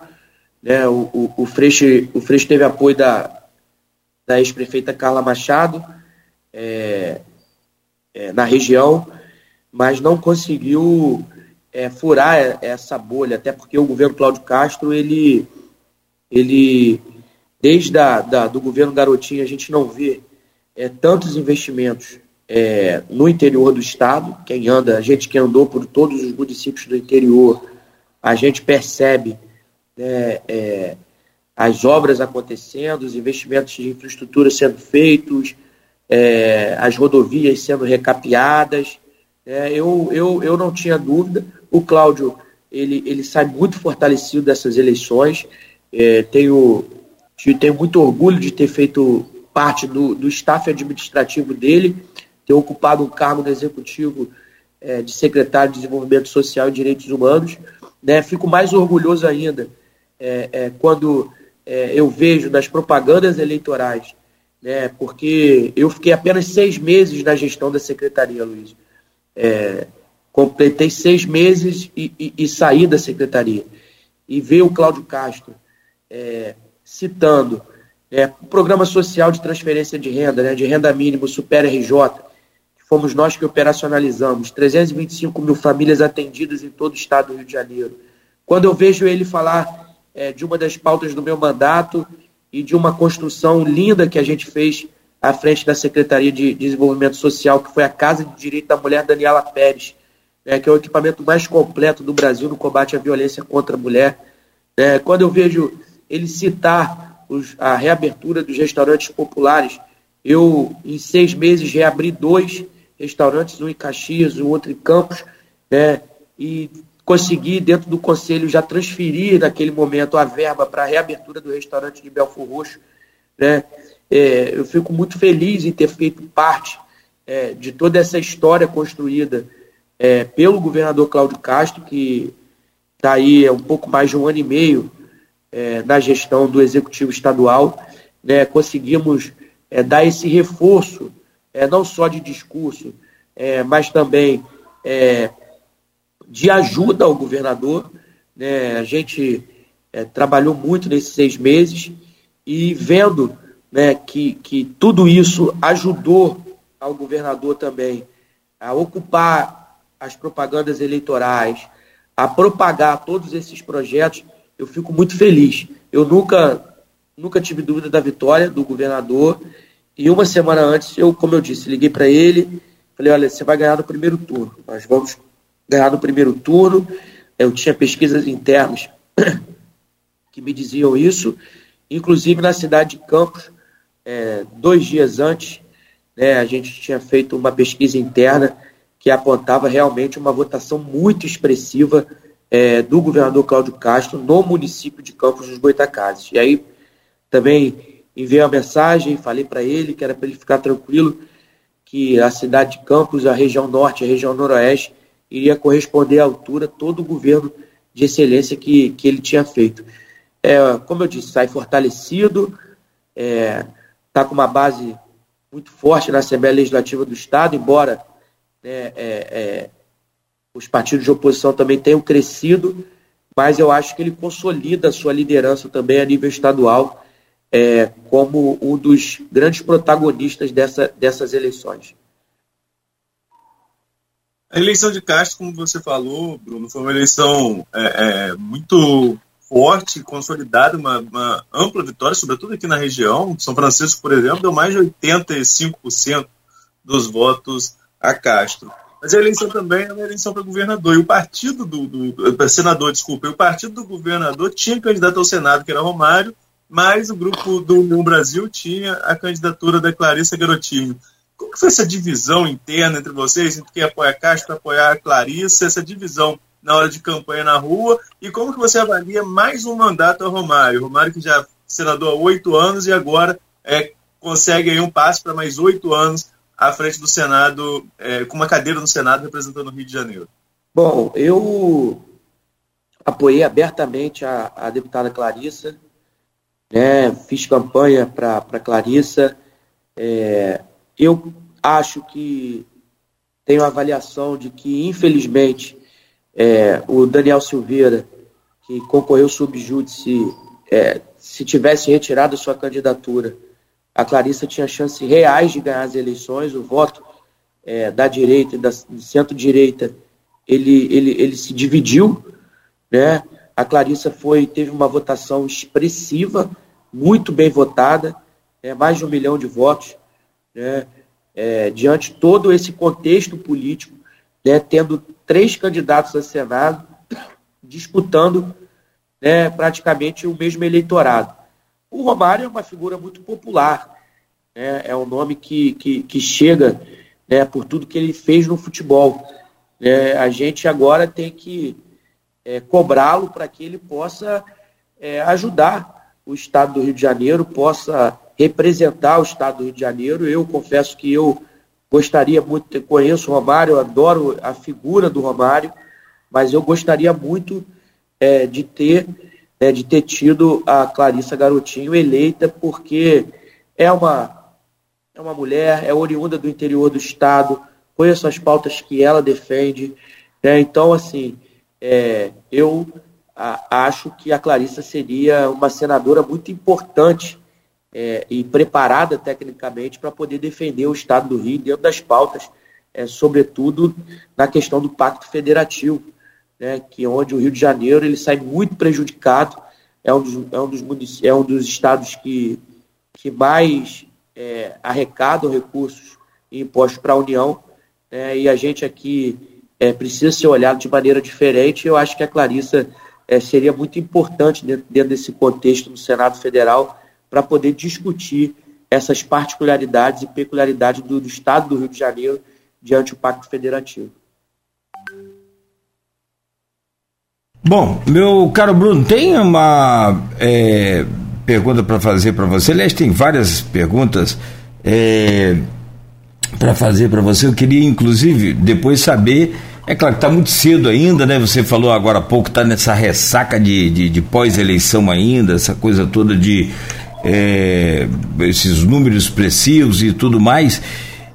Né, o, o, o, Freixo, o Freixo teve apoio da, da ex-prefeita Carla Machado é, é, na região, mas não conseguiu é, furar essa bolha, até porque o governo Cláudio Castro, ele, ele desde a, da, do governo Garotinho, a gente não vê é, tantos investimentos é, no interior do estado. Quem anda, a gente que andou por todos os municípios do interior, a gente percebe né, é, as obras acontecendo, os investimentos de infraestrutura sendo feitos, é, as rodovias sendo recapeadas. É, eu, eu, eu não tinha dúvida. O Cláudio ele, ele sai muito fortalecido dessas eleições. É, tenho, tenho muito orgulho de ter feito parte do, do staff administrativo dele, ter ocupado um cargo no executivo é, de secretário de Desenvolvimento Social e Direitos Humanos. Né? Fico mais orgulhoso ainda é, é, quando é, eu vejo nas propagandas eleitorais, né? porque eu fiquei apenas seis meses na gestão da secretaria, Luiz. É, completei seis meses e, e, e, saí da secretaria. E ver o Cláudio Castro é, citando é, o programa social de transferência de renda, né, de renda mínima, Super RJ, que fomos nós que operacionalizamos, 325 mil famílias atendidas em todo o estado do Rio de Janeiro. Quando eu vejo ele falar é, de uma das pautas do meu mandato e de uma construção linda que a gente fez à frente da Secretaria de Desenvolvimento Social, que foi a Casa de Direito da Mulher Daniela Pérez, né, que é o equipamento mais completo do Brasil no combate à violência contra a mulher. É, quando eu vejo ele citar os, a reabertura dos restaurantes populares, eu, em seis meses, reabri dois restaurantes, um em Caxias, o outro em Campos, né, e consegui, dentro do conselho, já transferir naquele momento a verba para a reabertura do restaurante de Belfor Roxo. Né. É, eu fico muito feliz em ter feito parte é, de toda essa história construída é, pelo governador Cláudio Castro, que está aí há um pouco mais de um ano e meio é, na gestão do Executivo Estadual, né, conseguimos é, dar esse reforço, é, não só de discurso, é, mas também é, de ajuda ao governador. Né, a gente trabalhou muito nesses seis meses e vendo né, que, que tudo isso ajudou ao governador também a ocupar as propagandas eleitorais, a propagar todos esses projetos, eu fico muito feliz. Eu nunca, nunca tive dúvida da vitória do governador. E uma semana antes, eu, como eu disse, liguei para ele, falei, olha, você vai ganhar no primeiro turno. Nós vamos ganhar no primeiro turno. Eu tinha pesquisas internas que me diziam isso, inclusive na cidade de Campos, é, dois dias antes, né, a gente tinha feito uma pesquisa interna que apontava realmente uma votação muito expressiva é, do governador Cláudio Castro no município de Campos dos Goitacazes. E aí também enviei uma mensagem, falei para ele que era para ele ficar tranquilo que a cidade de Campos, a região norte, a região noroeste, iria corresponder à altura todo o governo de excelência que, que ele tinha feito. É, como eu disse, sai fortalecido, está é, tá com uma base muito forte na Assembleia Legislativa do Estado, embora né, é, é, os partidos de oposição também tenham crescido, mas eu acho que ele consolida a sua liderança também a nível estadual é, como um dos grandes protagonistas dessa, dessas eleições. A eleição de Castro, como você falou, Bruno, foi uma eleição é, é, muito forte, consolidada, uma, uma, ampla vitória, sobretudo aqui na região. São Francisco, por exemplo, deu mais de 85% dos votos a Castro. Mas a eleição também é uma eleição para governador. E o partido do, do, do senador, desculpa, o partido do governador tinha candidato ao Senado, que era Romário, mas o grupo do União Brasil tinha a candidatura da Clarissa Garotinho. Como foi essa divisão interna entre vocês, entre quem apoia a Castro, apoiar a Clarissa, essa divisão na hora de campanha na rua? E como que você avalia mais um mandato ao Romário? Romário que já é senador há oito anos e agora é, consegue aí um passo para mais oito anos à frente do Senado, é, com uma cadeira no Senado representando o Rio de Janeiro. Bom, eu apoiei abertamente a, a deputada Clarissa, né, fiz campanha para Clarissa. É, eu acho que tenho a avaliação de que, infelizmente, é, o Daniel Silveira, que concorreu subjúdice, é, se tivesse retirado sua candidatura, a Clarissa tinha chances reais de ganhar as eleições. O voto é, da direita e da centro-direita ele, ele, ele se dividiu. Né? A Clarissa foi, teve uma votação expressiva, muito bem votada, é, mais de um milhão de votos. Né? É, diante todo esse contexto político, né, tendo três candidatos a Senado disputando né, praticamente o mesmo eleitorado. O Romário é uma figura muito popular, né, é um nome que, que, que chega né, por tudo que ele fez no futebol. É, a gente agora tem que é, cobrá-lo para que ele possa é, ajudar o Estado do Rio de Janeiro, possa representar o Estado do Rio de Janeiro. Eu confesso que eu Gostaria muito, conheço o Romário, adoro a figura do Romário, mas eu gostaria muito é, de ter é, de ter tido a Clarissa Garotinho eleita, porque é uma, é uma mulher, é oriunda do interior do Estado, conheço as pautas que ela defende. Né? Então, assim, é, eu a, acho que a Clarissa seria uma senadora muito importante é, e preparada tecnicamente para poder defender o Estado do Rio dentro das pautas, é, sobretudo na questão do Pacto Federativo, né, que é onde o Rio de Janeiro ele sai muito prejudicado, é um dos, é um dos, é um dos estados que, que mais é, arrecadam recursos e impostos para a União, né, e a gente aqui é, precisa ser olhado de maneira diferente. Eu acho que a Clarissa é, seria muito importante dentro, dentro desse contexto no Senado Federal para poder discutir essas particularidades e peculiaridades do, do, Estado do Rio de Janeiro diante do Pacto Federativo. Bom, meu caro Bruno, tem uma é, pergunta para fazer para você. Aliás, tem várias perguntas é, para fazer para você. Eu queria, inclusive, depois saber. É claro que está muito cedo ainda, né? Você falou agora há pouco, está nessa ressaca de, de, de pós-eleição ainda, essa coisa toda de é, esses números expressivos e tudo mais.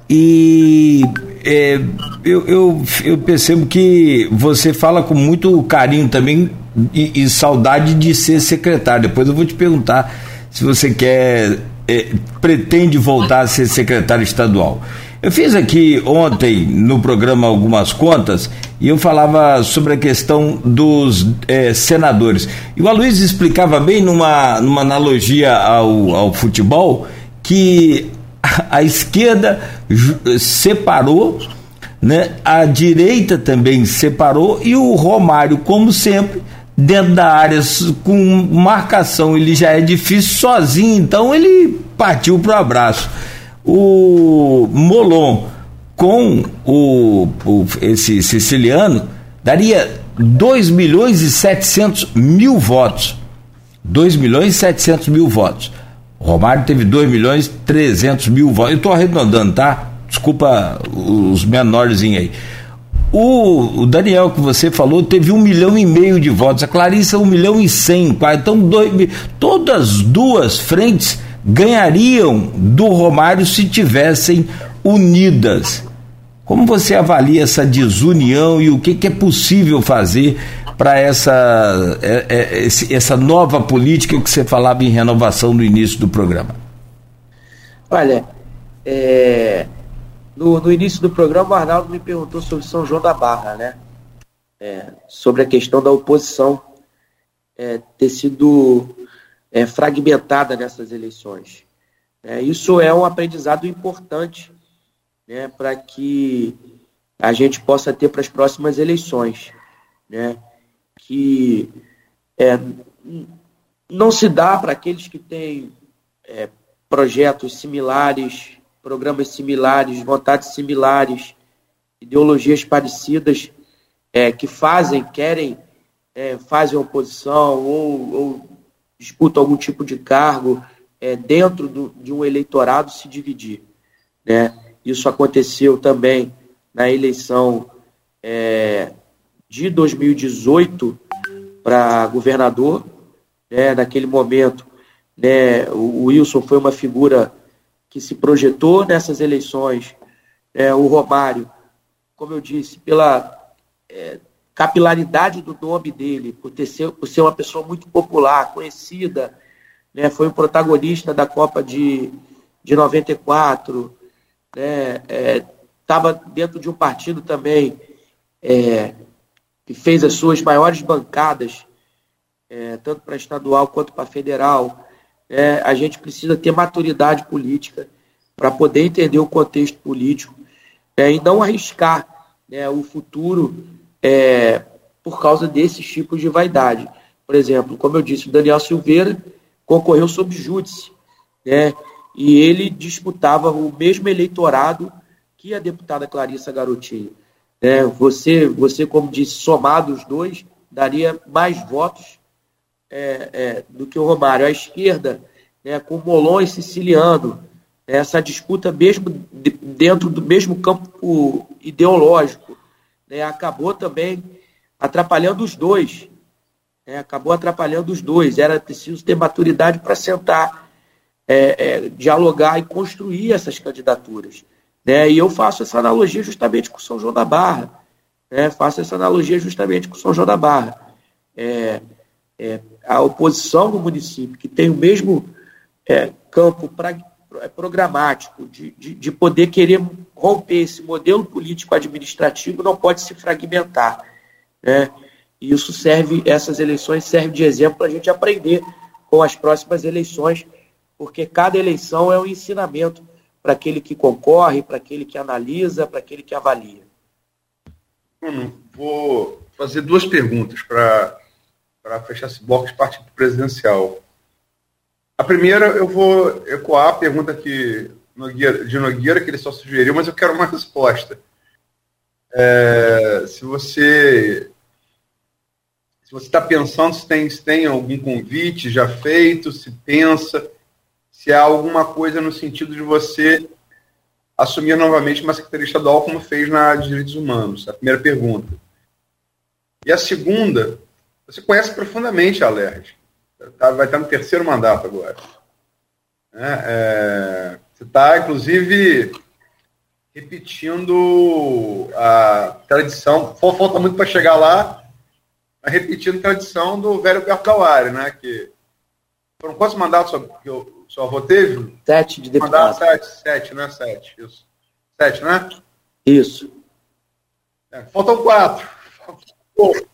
E é, eu, eu, eu, percebo que você fala com muito carinho também e, e, saudade de ser secretário. Depois eu vou te perguntar se você quer, é, pretende voltar a ser secretário estadual. Eu fiz aqui ontem no programa algumas contas e eu falava sobre a questão dos é, senadores. E o Aloysio explicava bem numa, numa analogia ao, ao futebol que a, esquerda separou, né? a direita também separou e o Romário, como sempre, dentro da área com marcação, ele já é difícil sozinho, então ele partiu para o abraço. O Molon com o, o, esse siciliano daria 2 milhões e 700 mil votos. 2 milhões e 700 mil votos. Romário teve 2 milhões e 300 mil votos. Eu estou arredondando, tá? Desculpa os menorzinhos aí. O, o, Daniel que você falou teve um milhão e meio de votos, a Clarissa um milhão e cem, então dois, todas duas frentes ganhariam do Romário se tivessem unidas. Como você avalia essa desunião e o que, que é possível fazer para essa, é, é, essa nova política que você falava em renovação no início do programa? Olha, é, no, no, início do programa, o Arnaldo me perguntou sobre São João da Barra, né? É, sobre a questão da oposição é, ter sido é, fragmentada nessas eleições. Isso é um aprendizado importante né, para que a gente possa ter para as próximas eleições. Né, que é, não se dá para aqueles que têm é, projetos similares, programas similares, vontades similares, ideologias parecidas, é, que fazem, querem, é, fazem oposição ou, ou disputa algum tipo de cargo é, dentro do, de um eleitorado se dividir. Né? Isso aconteceu também na eleição é, de 2018 para governador. Né? Naquele momento, né, o Wilson foi uma figura que se projetou nessas eleições. É, o Romário, como eu disse, pela é, capilaridade do nome dele, por, ter ser, por ser uma pessoa muito popular, conhecida, né, foi o protagonista da Copa de, de 94, estava né, é, dentro de um partido também é, que fez as suas maiores bancadas, é, tanto para estadual quanto para federal. É, a gente precisa ter maturidade política para poder entender o contexto político é, e não arriscar né, o futuro é, por causa desses tipos de vaidade. Por exemplo, como eu disse, o Daniel Silveira concorreu sob júdice, né? E ele disputava o mesmo eleitorado que a deputada Clarissa Garotinho. Né? Você, você, como disse, somado os dois, daria mais votos é, é, do que o Romário. A esquerda, né, com Molon e Siciliano, essa disputa mesmo dentro do mesmo campo ideológico, né, acabou também atrapalhando os dois. Né, acabou atrapalhando os dois. Era preciso ter maturidade para sentar, é, é, dialogar e construir essas candidaturas. Né? E eu faço essa analogia justamente com São João da Barra. Né? Faço essa analogia justamente com São João da Barra. É, é a oposição no município, que tem o mesmo é, campo pra, é, programático, de, de, de, poder querer romper esse modelo político-administrativo, não pode se fragmentar. Né? E isso serve, essas eleições servem de exemplo para a gente aprender com as próximas eleições, porque cada eleição é um ensinamento para aquele que concorre, para aquele que analisa, para aquele que avalia. Bruno, vou fazer duas perguntas para fechar esse bloco de partido presidencial. A primeira, eu vou ecoar a pergunta que Nogueira, de Nogueira, que ele só sugeriu, mas eu quero uma resposta. É, se você se você está pensando se tem, se tem algum convite já feito, se pensa, se há alguma coisa no sentido de você assumir novamente uma secretaria estadual como fez na de Direitos Humanos. A primeira pergunta. E a segunda, você conhece profundamente a Alerj. Tá, vai estar no terceiro mandato agora. É, é, você está, inclusive, repetindo a tradição. Falta muito para chegar lá, mas repetindo a tradição do velho Perto Dauari, né? Que foram quantos mandatos que o seu avô teve? Sete de deputado. Mandato, sete, sete, né? Sete, isso. Sete, né? Isso. É, faltam quatro.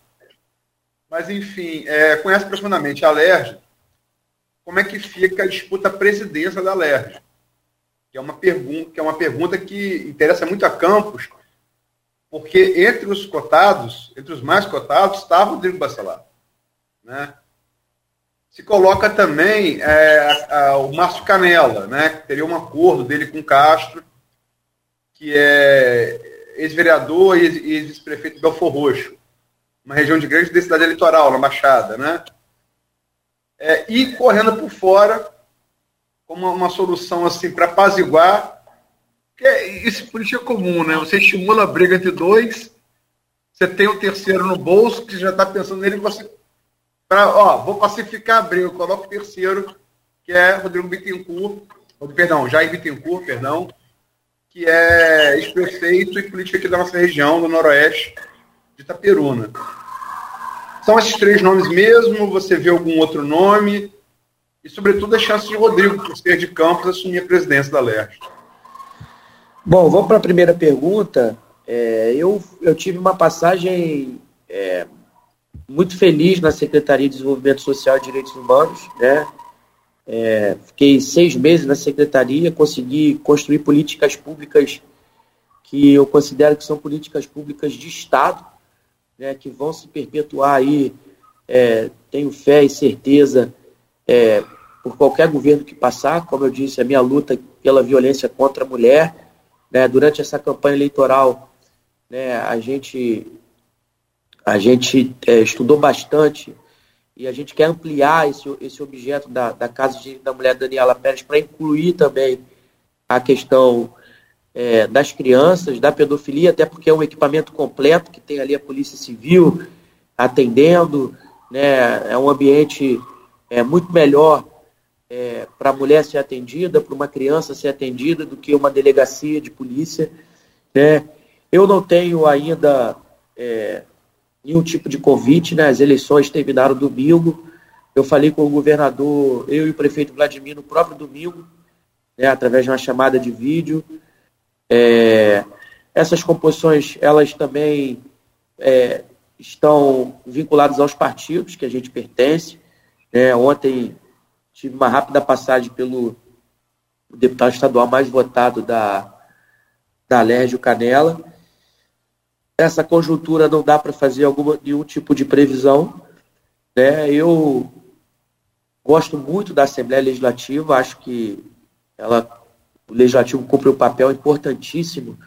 Mas, enfim, é, conhece profundamente a LERJ. Como é que fica a disputa à presidência da LERJ? Que é uma pergunta que, é uma pergunta que interessa muito a Campos, porque entre os cotados, entre os mais cotados, está Rodrigo Bacelar. Né? Se coloca também é, a, a, o Márcio Canela, né? que teria um acordo dele com Castro, que é ex-vereador e ex-prefeito de Belfor Roxo, uma região de grande densidade eleitoral, na Baixada. Né? É, e correndo por fora, como uma, uma solução assim para apaziguar é, isso política é comum, né? Você estimula a briga entre dois, você tem o terceiro no bolso, que já está pensando nele, você. Pra, ó, vou pacificar a briga, coloco o terceiro, que é Rodrigo Bittencourt, perdão, Jair Bittencourt, perdão, que é ex-prefeito e político aqui da nossa região, do Noroeste, de Itaperuna. São esses três nomes mesmo, você vê algum outro nome, e sobretudo a chance de Rodrigo, por ser de Campos, assumir a presidência da Leste. Bom, vamos para a primeira pergunta. É, eu, eu tive uma passagem é, muito feliz na Secretaria de Desenvolvimento Social e Direitos Humanos. Né? É, fiquei seis meses na Secretaria, consegui construir políticas públicas que eu considero que são políticas públicas de Estado, né, que vão se perpetuar aí, é, tenho fé e certeza, é, por qualquer governo que passar. Como eu disse, a minha luta pela violência contra a mulher né, durante essa campanha eleitoral, né, a gente, a gente é, estudou bastante e a gente quer ampliar esse, esse objeto da, da Casa de, da Mulher Daniela Pérez para incluir também a questão é, das crianças, da pedofilia, até porque é um equipamento completo que tem ali a Polícia Civil atendendo, né, é um ambiente é, muito melhor é, para a mulher ser atendida, para uma criança ser atendida, do que uma delegacia de polícia. Né? Eu não tenho ainda é, nenhum tipo de convite, né? as eleições terminaram domingo. Eu falei com o governador, eu e o prefeito Vladimir no próprio domingo, né, através de uma chamada de vídeo. É, essas composições, elas também é, estão vinculadas aos partidos que a gente pertence. Né? Ontem tive uma rápida passagem pelo deputado estadual mais votado da, da Alérgio Canela. Essa conjuntura não dá para fazer alguma, nenhum tipo de previsão. Né? Eu gosto muito da Assembleia Legislativa, acho que ela, o Legislativo cumpre um papel importantíssimo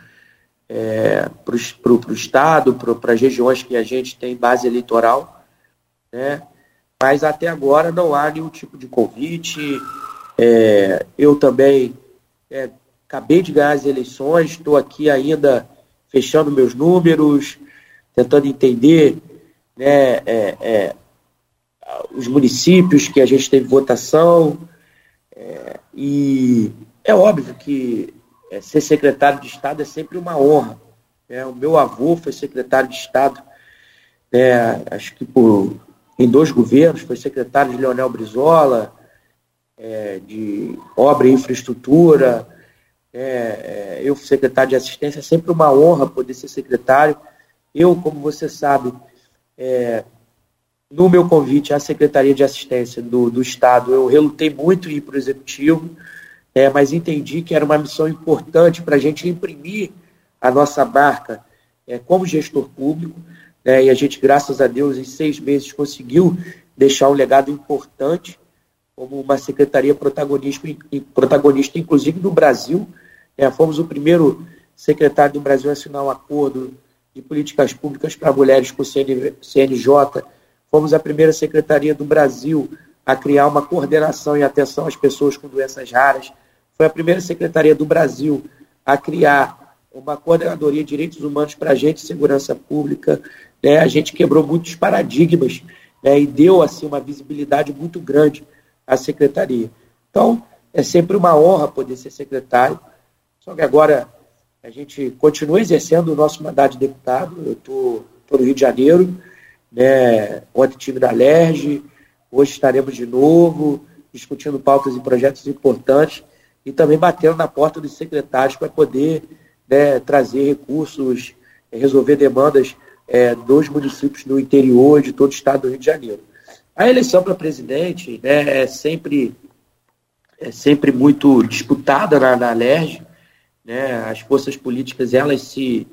é, para o Estado, para as regiões que a gente tem base eleitoral. Né? mas até agora não há nenhum tipo de convite. É, eu também é, acabei de ganhar as eleições, estou aqui ainda fechando meus números, tentando entender né, é, é os municípios que a gente teve votação. É, e é óbvio que é, ser secretário de Estado é sempre uma honra. Né? O meu avô foi secretário de Estado, né, acho que por em dois governos, foi secretário de Leonel Brizola, é, de obra e infraestrutura, é, é, eu secretário de assistência, é sempre uma honra poder ser secretário. Eu, como você sabe, é, no meu convite à Secretaria de Assistência do, do Estado, eu relutei muito em ir para o Executivo, é, mas entendi que era uma missão importante para a gente imprimir a nossa marca é, como gestor público. Né, e a gente, graças a Deus, em seis meses conseguiu deixar um legado importante como uma secretaria protagonista, protagonista inclusive no Brasil. É, fomos o primeiro secretário do Brasil a assinar um acordo de políticas públicas para mulheres com o CNJ. Fomos a primeira secretaria do Brasil a criar uma coordenação e atenção às pessoas com doenças raras. Foi a primeira secretaria do Brasil a criar uma coordenadoria de direitos humanos para agentes de segurança pública. Né? A gente quebrou muitos paradigmas né? e deu assim uma visibilidade muito grande à secretaria. Então, é sempre uma honra poder ser secretário, só que agora a gente continua exercendo o nosso mandato de deputado. Eu estou no Rio de Janeiro, né? ontem tive da LERJ, hoje estaremos de novo discutindo pautas e projetos importantes e também batendo na porta dos secretários para poder né, trazer recursos, resolver demandas é, dos municípios do interior de todo o estado do Rio de Janeiro. A eleição para presidente né, é, sempre, é sempre muito disputada na, na LERJ, né, as forças políticas elas se,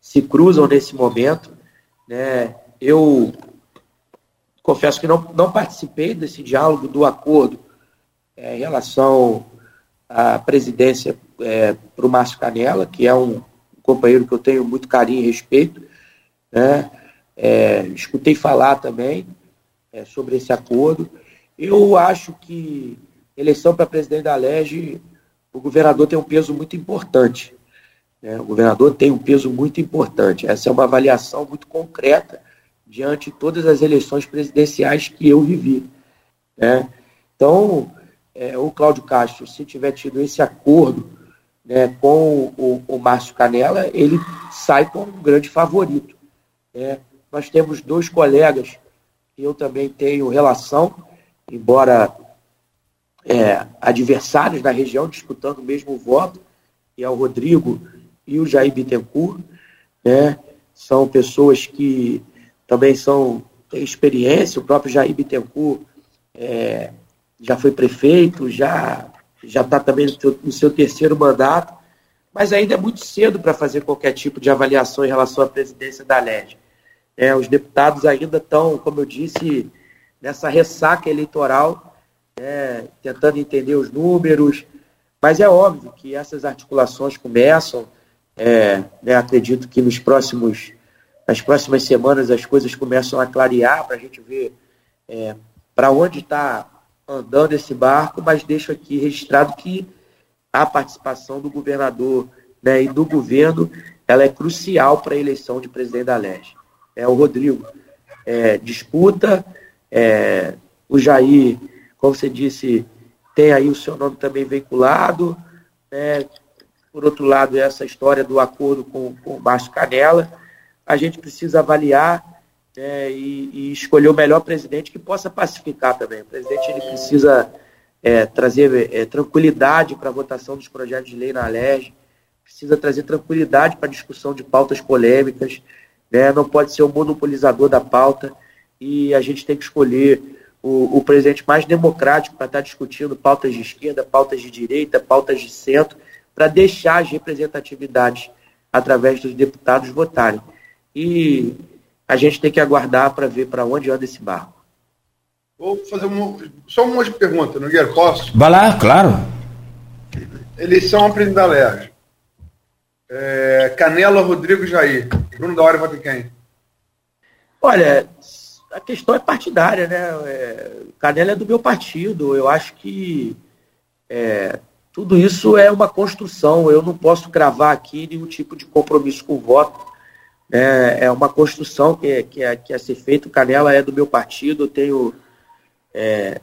se cruzam nesse momento. Né, eu confesso que não, não participei desse diálogo do acordo é, em relação à presidência é, para o Márcio Canela, que é um companheiro que eu tenho muito carinho e respeito. Né? É, escutei falar também é, sobre esse acordo. Eu acho que eleição para presidente da LEGE, o governador tem um peso muito importante. Né? O governador tem um peso muito importante. Essa é uma avaliação muito concreta diante de todas as eleições presidenciais que eu vivi. Né? Então, é, o Cláudio Castro, se tiver tido esse acordo né, com o, o Márcio Canela, ele sai como um grande favorito. Né? Nós temos dois colegas que eu também tenho relação, embora é, adversários da região, disputando o mesmo voto, que é o Rodrigo e o Jair Bittencourt. Né? São pessoas que também são, têm experiência, o próprio Jair Bittencourt é, já foi prefeito, já já está também no seu, no seu, terceiro mandato, mas ainda é muito cedo para fazer qualquer tipo de avaliação em relação à presidência da LERJ. É, os deputados ainda estão, como eu disse, nessa ressaca eleitoral, é, tentando entender os números, mas é óbvio que essas articulações começam. É, né, acredito que nos próximos, nas próximas semanas as coisas começam a clarear para a gente ver é, para onde está andando esse barco, mas deixo aqui registrado que a participação do governador né, e do governo ela é crucial para a eleição de presidente da Leste é o Rodrigo. É, disputa, é, o Jair, como você disse, tem aí o seu nome também vinculado. Né? Por outro lado, essa história do acordo com, com o Márcio Canela. A gente precisa avaliar é, e, e, escolher o melhor presidente que possa pacificar também. O presidente ele precisa é, trazer é, tranquilidade para a votação dos projetos de lei na LERJ, precisa trazer tranquilidade para a discussão de pautas polêmicas, né? não pode ser o monopolizador da pauta e a gente tem que escolher o, o presidente mais democrático para estar discutindo pautas de esquerda, pautas de direita, pautas de centro, para deixar as representatividades através dos deputados votarem. E a gente tem que aguardar para ver para onde anda esse barco. Vou fazer uma, só uma pergunta, Nogueira, posso? Vai lá, claro. Eleição a presidente da LERJ. É, Canela, Rodrigo Jair. Bruno da Hora vota quem? Olha, a questão é partidária, né? É, Canela é do meu partido. Eu acho que é, tudo isso é uma construção. Eu não posso cravar aqui nenhum tipo de compromisso com o voto. É, é uma construção que, é, que, é, que é ser feita. Canela é do meu partido. Eu tenho é,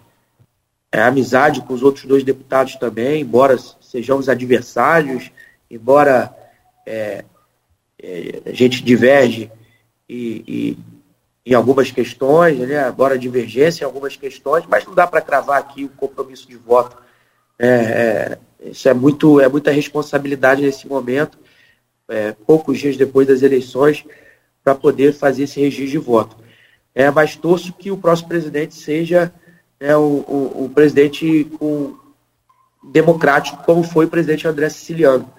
é, amizade com os outros dois deputados também, embora sejamos adversários, embora é, é, a gente diverge e, e, em algumas questões, né, agora divergência em algumas questões, mas não dá para cravar aqui o compromisso de voto. É, é, isso é, muito, é muita responsabilidade nesse momento, é, poucos dias depois das eleições, para poder fazer esse registro de voto. É, mas torço que o próximo presidente seja né, presidente com, democrático, como foi o presidente André Siciliano.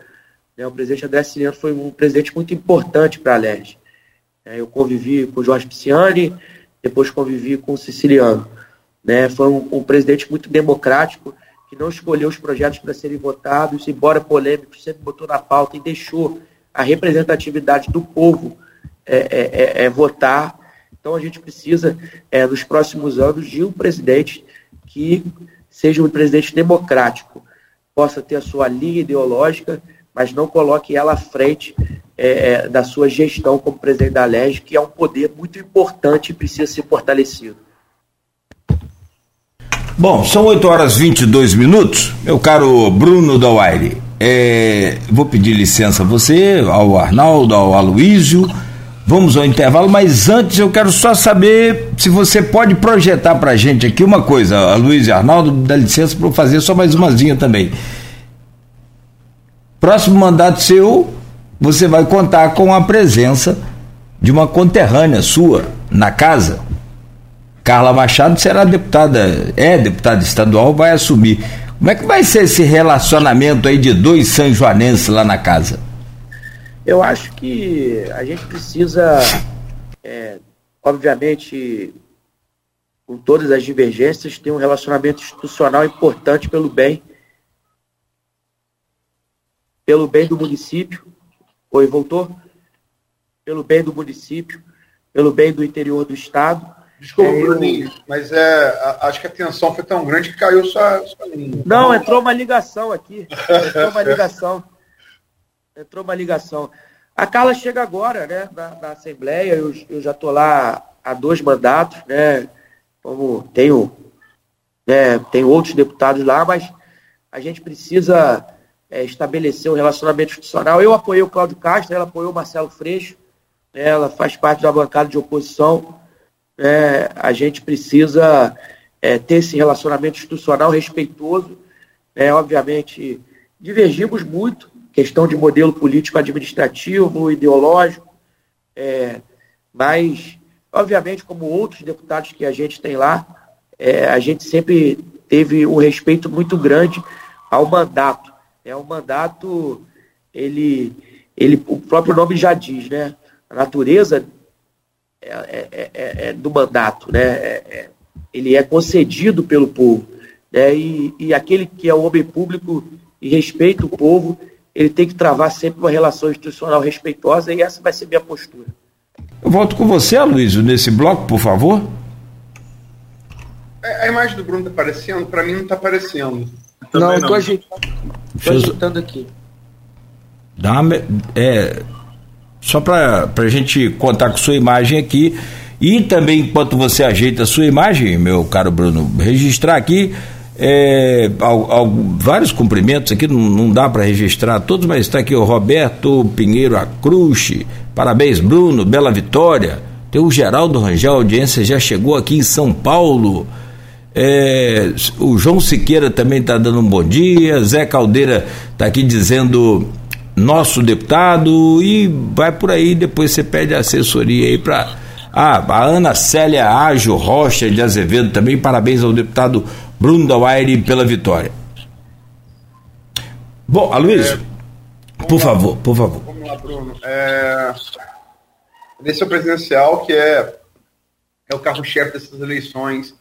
Né? O presidente André Siciliano foi um presidente muito importante para a LERJ. É, eu convivi com o Jorge Pisciani, depois convivi com o Siciliano. Né? Foi um, um presidente muito democrático, que não escolheu os projetos para serem votados, embora polêmico, sempre botou na pauta e deixou a representatividade do povo é, é, é, é votar. Então a gente precisa, é, nos próximos anos, de um presidente que seja um presidente democrático, possa ter a sua linha ideológica, mas não coloque ela à frente é, é, da sua gestão como presidente da LEG, que é um poder muito importante e precisa ser fortalecido. Bom, são 8 horas e 22 minutos. Meu caro Bruno Dauaire, é, vou pedir licença a você, ao Arnaldo, ao Aloísio. Vamos ao intervalo, mas antes eu quero só saber se você pode projetar para a gente aqui uma coisa. Aloísio e Arnaldo, dá licença para eu fazer só mais umazinha também próximo mandato seu, você vai contar com a presença de uma conterrânea sua na casa. Carla Machado será deputada, é deputada estadual, vai assumir. Como é que vai ser esse relacionamento aí de dois sanjoanenses lá na casa? Eu acho que a gente precisa, é, obviamente, com todas as divergências, ter um relacionamento institucional importante pelo bem, pelo bem do município. Oi, voltou? Pelo bem do município, pelo bem do interior do estado. Desculpa, é, Bruninho, mas é, a, acho que a tensão foi tão grande que caiu sua, sua linha. Não, entrou uma ligação aqui. Entrou uma ligação. Entrou uma ligação. A Carla chega agora, né, na, na Assembleia, eu, eu já estou lá há dois mandatos, né, como tenho, né, tenho outros deputados lá, mas a gente precisa é, estabelecer um relacionamento institucional. Eu apoiei o Cláudio Castro, ela apoiou o Marcelo Freixo, né, ela faz parte da bancada de oposição. É, a gente precisa é, ter esse relacionamento institucional respeitoso. É, obviamente, divergimos muito, questão de modelo político-administrativo, ideológico, é, mas, obviamente, como outros deputados que a gente tem lá, é, a gente sempre teve um respeito muito grande ao mandato. É, o mandato, ele, ele, o próprio nome já diz, né? A natureza é, é, é, é do mandato, né? ele é concedido pelo povo. Né? E, e aquele que é o homem público e respeita o povo, ele tem que travar sempre uma relação institucional respeitosa e essa vai ser minha postura. Eu volto com você, Luiz, nesse bloco, por favor. A imagem do Bruno está aparecendo? Para mim não está aparecendo. Não, estou ajeitando, ajeitando aqui. Dá uma, é, só para a gente contar com sua imagem aqui. E também, enquanto você ajeita a sua imagem, meu caro Bruno, registrar aqui é, ao, ao, vários cumprimentos aqui, não, não dá para registrar todos, mas está aqui o Roberto Pinheiro Acruche, parabéns Bruno, bela vitória. Tem o Geraldo Rangel, a audiência já chegou aqui em São Paulo. É, o João Siqueira também está dando um bom dia. Zé Caldeira está aqui dizendo nosso deputado e vai por aí. Depois você pede assessoria aí para. Ah, a Ana Célia Ágio Rocha de Azevedo também. Parabéns ao deputado Bruno Dawaire pela vitória. Bom, Aloysio, é, por lá, favor, por favor. Vamos lá, Bruno. É, eleição presidencial, que é, é o carro-chefe dessas eleições,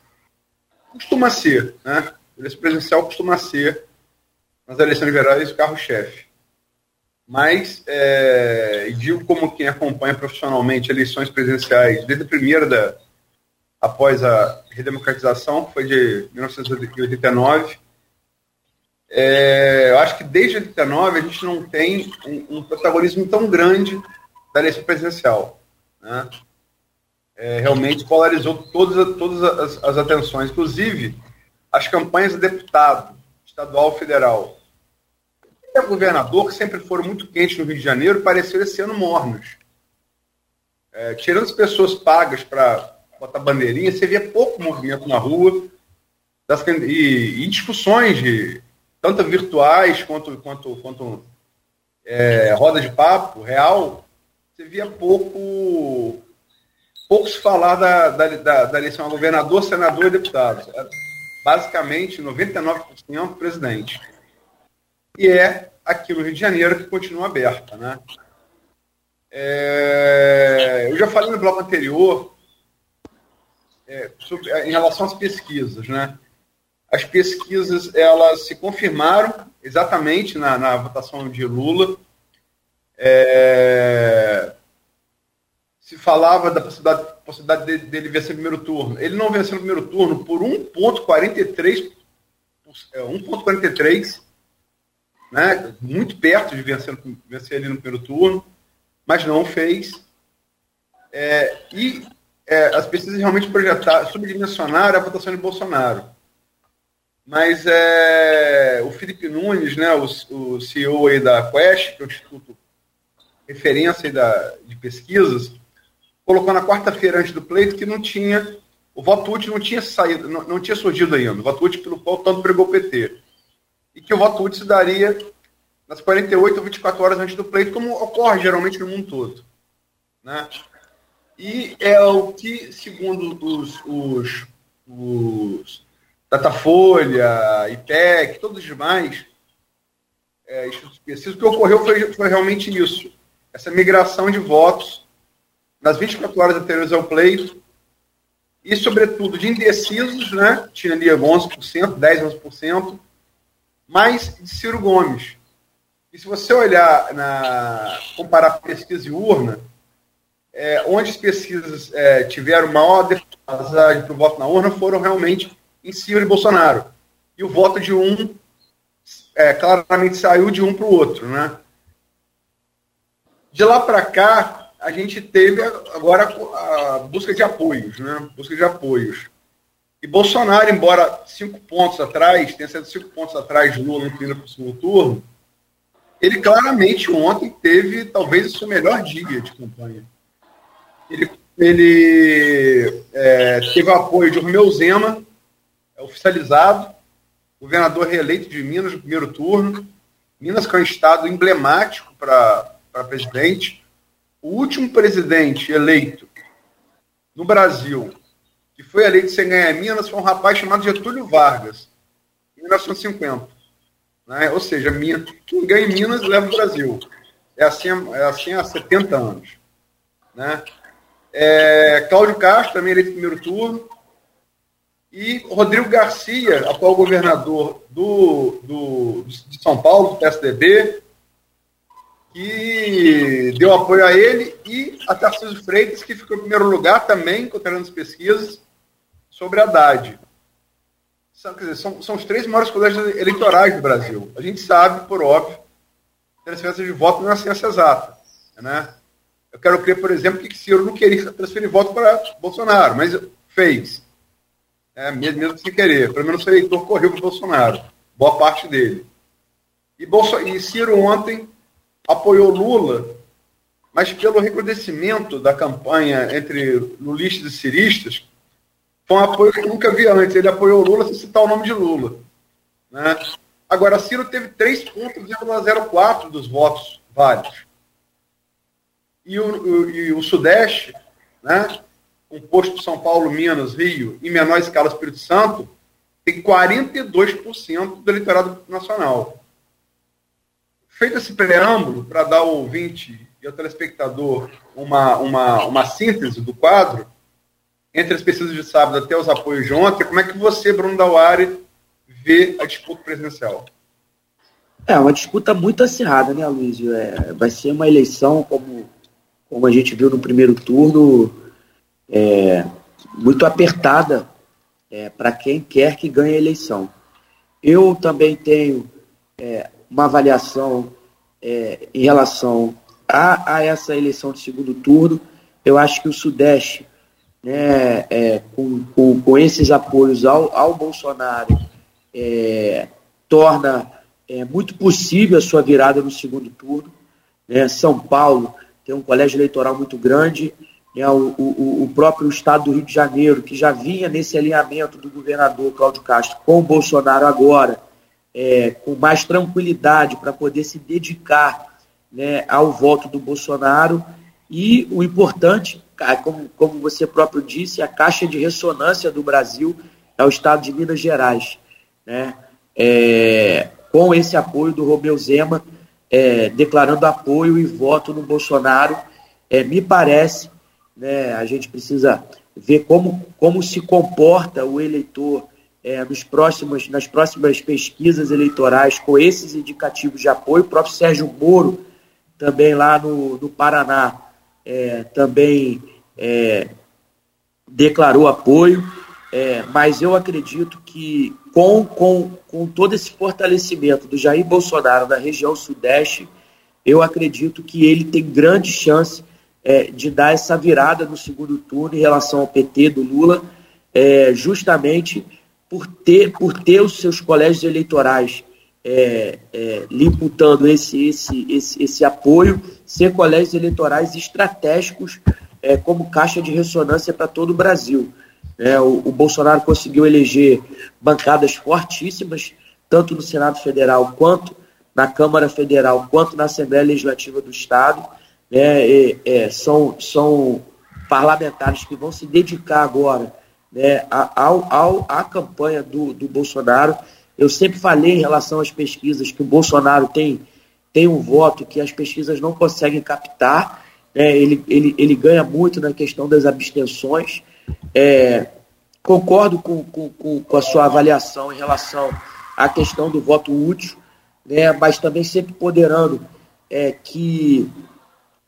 costuma ser, né? Eleição presidencial costuma ser, nas eleições gerais, o carro-chefe. Mas, é, digo como quem acompanha profissionalmente eleições presidenciais, desde a primeira da, após a redemocratização, que foi de 1989. É, eu acho que desde 89 a gente não tem um, um protagonismo tão grande da eleição presidencial. Né? É, realmente polarizou todas, todas as, as, atenções, inclusive as campanhas de deputado, estadual, federal. O governador, que sempre foram muito quentes no Rio de Janeiro, pareceu esse ano mornos. É, tirando as pessoas pagas para botar bandeirinha, você via pouco movimento na rua das, e, e discussões de tanto virtuais quanto, quanto, quanto é, roda de papo real, você via pouco pouco se falar da, da, da, da eleição a governador, senador e deputado. É, basicamente, 99% presidente. E é aqui no Rio de Janeiro que continua aberta. Né? É, eu já falei no bloco anterior é, sobre, é, em relação às pesquisas, né? As pesquisas elas se confirmaram exatamente na, na votação de Lula. É, se falava da possibilidade, possibilidade dele, dele vencer no primeiro turno. Ele não venceu no primeiro turno por 1,43, 1,43, é, né? muito perto de vencer, vencer ele no primeiro turno, mas não fez. É, e é, as pesquisas realmente projetaram, subdimensionaram a votação de Bolsonaro. Mas é, o Felipe Nunes, né, o, o CEO aí da Quest, que é o Instituto Referência da, de Pesquisas, colocou na quarta-feira antes do pleito que não tinha, o voto útil não tinha saído, não, não tinha surgido ainda, o voto útil pelo qual tanto pregou o PT. E que o voto útil se daria nas 48 ou 24 horas antes do pleito, como ocorre geralmente no mundo todo. Né? E é o que, segundo os, os, os Datafolha, IPEC, todos os demais é, institutos o que ocorreu foi, foi realmente isso. Essa migração de votos nas 24 horas anteriores ao pleito e, sobretudo, de indecisos, né? tinha ali 11%, 10%, 11%, mais de Ciro Gomes. E se você olhar, na comparar pesquisa e urna, é, onde as pesquisas é, tiveram maior defasagem para o voto na urna foram realmente em Ciro e Bolsonaro. E o voto de um é, claramente saiu de um para o outro. Né? De lá para cá, a gente teve agora a busca de apoios, né? busca de apoios. E Bolsonaro, embora cinco pontos atrás, tenha sido cinco pontos atrás de Lula no primeiro segundo turno, ele claramente ontem teve talvez o seu melhor dia de campanha. Ele, ele é, teve o apoio de Romeu Zema, é oficializado, governador reeleito de Minas no primeiro turno. Minas, que é um estado emblemático para presidente. O último presidente eleito no Brasil que foi eleito sem ganhar Minas foi um rapaz chamado Getúlio Vargas, em 1950. Né? Ou seja, quem ganha em Minas leva o Brasil. É assim, é assim há 70 anos. Né? É, Cláudio Castro, também eleito no primeiro turno. E Rodrigo Garcia, atual governador do, do, de São Paulo, do PSDB, que deu apoio a ele, e a Tarcísio Freitas, que ficou em primeiro lugar também, encontrando as pesquisas, sobre a Haddad. São, dizer, são, são os três maiores colégios eleitorais do Brasil. A gente sabe, por óbvio, transferência de voto não é ciência exata. Né? Eu quero crer, por exemplo, que Ciro não queria transferir voto para Bolsonaro, mas fez. É, mesmo, sem querer. Pelo menos o eleitor correu para Bolsonaro. Boa parte dele. E, Bolso, e Ciro ontem apoiou Lula, mas pelo recrudescimento da campanha entre lulistas e ciristas, foi um apoio que nunca vi antes. Ele apoiou Lula sem citar o nome de Lula. Né? Agora, Ciro teve 3,04 dos votos válidos. E o, e o Sudeste, né, composto por São Paulo, Minas, Rio, em menor escala Espírito Santo, tem 42% do eleitorado nacional. Feito esse preâmbulo, para dar ao ouvinte e ao telespectador uma, uma, uma síntese do quadro, entre as pesquisas de sábado até os apoios de ontem, como é que você, Bruno Dauari, vê a disputa presidencial? É uma disputa muito acirrada, né, Luiz? É, vai ser uma eleição, como, como a gente viu no primeiro turno, é, muito apertada é, para quem quer que ganhe a eleição. Eu também tenho é, uma avaliação é, em relação a, a, essa eleição de segundo turno. Eu acho que o Sudeste, né, é, com, com, com, esses apoios ao, ao Bolsonaro, é, torna muito possível a sua virada no segundo turno. Né? São Paulo tem um colégio eleitoral muito grande, né, o, o, o, próprio estado do Rio de Janeiro, que já vinha nesse alinhamento do governador Cláudio Castro com o Bolsonaro agora, é, com mais tranquilidade para poder se dedicar né, ao voto do Bolsonaro. E o importante, como, como você próprio disse, a caixa de ressonância do Brasil é o estado de Minas Gerais. Né? É, com esse apoio do Romeu Zema, é, declarando apoio e voto no Bolsonaro, é, me parece né? A gente precisa ver como, como se comporta o eleitor é, nos próximos, nas próximas pesquisas eleitorais com esses indicativos de apoio. O próprio Sérgio Moro, também lá no, no Paraná, é, também é, declarou apoio, é, mas eu acredito que com, com, com todo esse fortalecimento do Jair Bolsonaro na região sudeste, eu acredito que ele tem grande chance é, de dar essa virada no segundo turno em relação ao PT do Lula, é, justamente por ter, por ter os seus colégios eleitorais é, é, lhe imputando esse, esse, esse, esse apoio, ser colégios eleitorais estratégicos é, como caixa de ressonância para todo o Brasil. É, o, o, Bolsonaro conseguiu eleger bancadas fortíssimas, tanto no Senado Federal quanto na Câmara Federal quanto na Assembleia Legislativa do Estado. É, é, são, são parlamentares que vão se dedicar agora né, ao, à campanha do, do Bolsonaro. Eu sempre falei em relação às pesquisas que o Bolsonaro tem, tem um voto que as pesquisas não conseguem captar. Né, ele, ele, ele ganha muito na questão das abstenções. É, concordo com, com, com, a sua avaliação em relação à questão do voto útil, né, mas também sempre ponderando é, que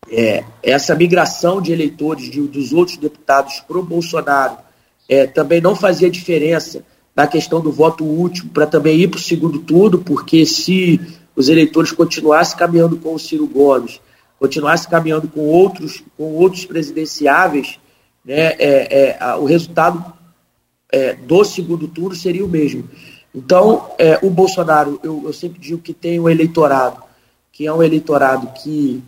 é, essa migração de eleitores de, dos outros deputados para o Bolsonaro é, também não fazia diferença na questão do voto útil para também ir para o segundo turno, porque se os eleitores continuassem caminhando com o Ciro Gomes, continuassem caminhando com outros, com outros presidenciáveis, né, é, é, o resultado é, do segundo turno seria o mesmo. Então, é, o Bolsonaro, eu, eu, sempre digo que tem um eleitorado, que é um eleitorado que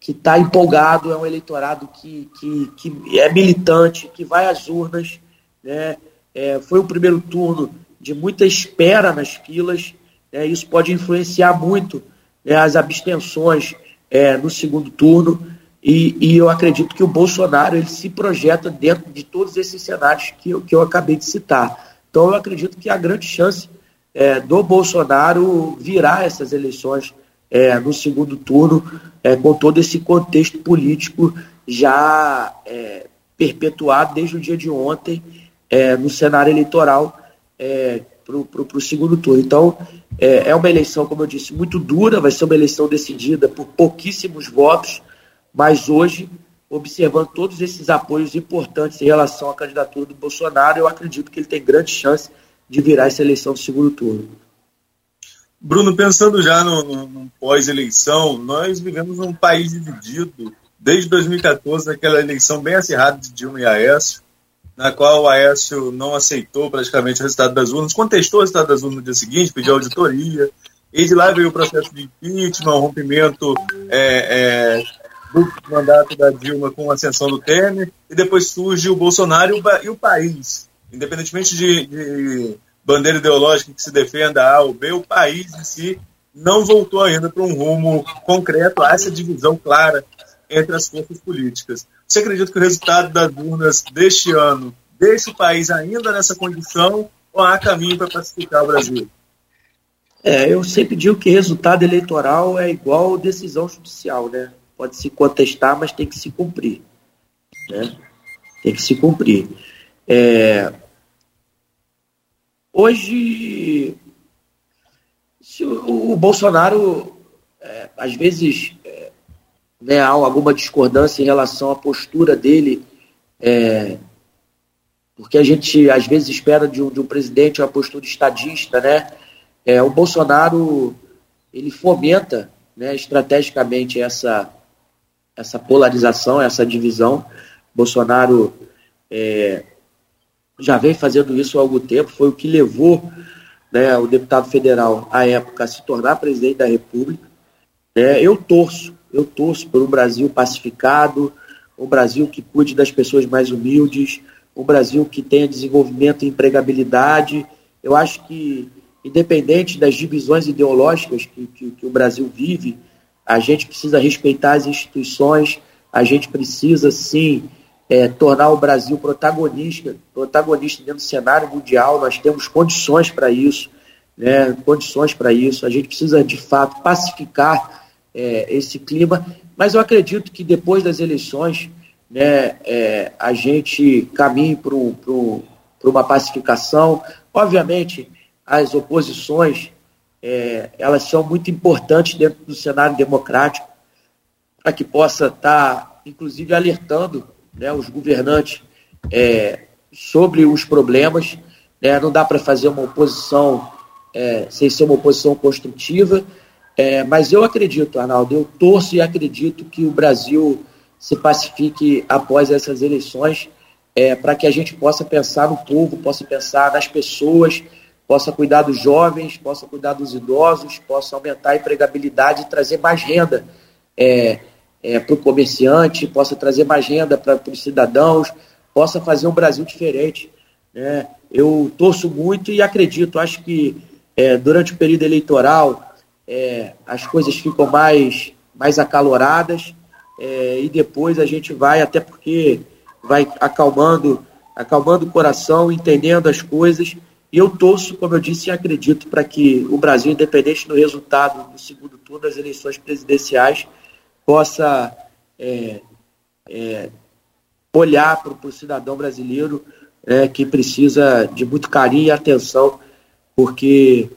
que está empolgado, é um eleitorado que, que, que é militante, que vai às urnas, né? É, foi o primeiro turno de muita espera nas filas, né? isso pode influenciar muito né, as abstenções é, no segundo turno, e, e, eu acredito que o Bolsonaro ele se projeta dentro de todos esses cenários que eu, que eu acabei de citar. Então eu acredito que a grande chance é, do Bolsonaro virar essas eleições é, no segundo turno, é, com todo esse contexto político já é, perpetuado desde o dia de ontem é, no cenário eleitoral é, para o segundo turno. Então, é, é uma eleição, como eu disse, muito dura, vai ser uma eleição decidida por pouquíssimos votos, mas hoje, observando todos esses apoios importantes em relação à candidatura do Bolsonaro, eu acredito que ele tem grande chance de virar essa eleição do segundo turno. Bruno, pensando já no, no, no pós-eleição, nós vivemos num país dividido desde 2014, naquela eleição bem acirrada de Dilma e Aécio, na qual o Aécio não aceitou praticamente o resultado das urnas, contestou o resultado das urnas no dia seguinte, pediu auditoria, e de lá veio o processo de impeachment, o rompimento é, é, do mandato da Dilma com a ascensão do Temer, e depois surge o Bolsonaro e o, e o país. Independentemente de, de, bandeira ideológica que se defenda A ou B, o país em si não voltou ainda para um rumo concreto a essa divisão clara entre as forças políticas. Você acredita que o resultado das urnas deste ano deixa o país ainda nessa condição ou há caminho para pacificar o Brasil? É, eu sempre digo que resultado eleitoral é igual decisão judicial, né? Pode se contestar, mas tem que se cumprir. Né? Tem que se cumprir. É... Hoje, se o, o Bolsonaro, é, às vezes, né, há alguma discordância em relação à postura dele, é, porque a gente às vezes espera de um, de um presidente uma postura estadista, né? É, o Bolsonaro ele fomenta né, estrategicamente essa, essa polarização, essa divisão. Bolsonaro é, já vem fazendo isso há algum tempo, foi o que levou né, o deputado federal à época a se tornar presidente da República. É, eu torço eu torço por um Brasil pacificado, um Brasil que cuide das pessoas mais humildes, um Brasil que tenha desenvolvimento e empregabilidade. Eu acho que, independente das divisões ideológicas que, que, que o Brasil vive, a gente precisa respeitar as instituições, a gente precisa, sim, é, tornar o Brasil protagonista, protagonista dentro do cenário mundial. Nós temos condições para isso, né, condições para isso. A gente precisa, de fato, pacificar é, esse clima, mas eu acredito que depois das eleições né, é, a gente caminhe para uma pacificação. Obviamente, as oposições é, elas são muito importantes dentro do cenário democrático para que possa estar, inclusive, alertando né, os governantes é, sobre os problemas. Né, não dá para fazer uma oposição é, sem ser uma oposição construtiva, é, mas eu acredito, Arnaldo, eu torço e acredito que o Brasil se pacifique após essas eleições, é, para que a gente possa pensar no povo, possa pensar nas pessoas, possa cuidar dos jovens, possa cuidar dos idosos, possa aumentar a empregabilidade e trazer mais renda é, é, para o comerciante, possa trazer mais renda para os cidadãos, possa fazer um Brasil diferente. Né? Eu torço muito e acredito, acho que é, durante o período eleitoral é, as coisas ficam mais, mais acaloradas é, e depois a gente vai, até porque vai acalmando, acalmando o coração, entendendo as coisas. E eu torço, como eu disse, e acredito para que o Brasil, independente do resultado do segundo turno das eleições presidenciais, possa é, é, olhar para o cidadão brasileiro é, que precisa de muito carinho e atenção, porque,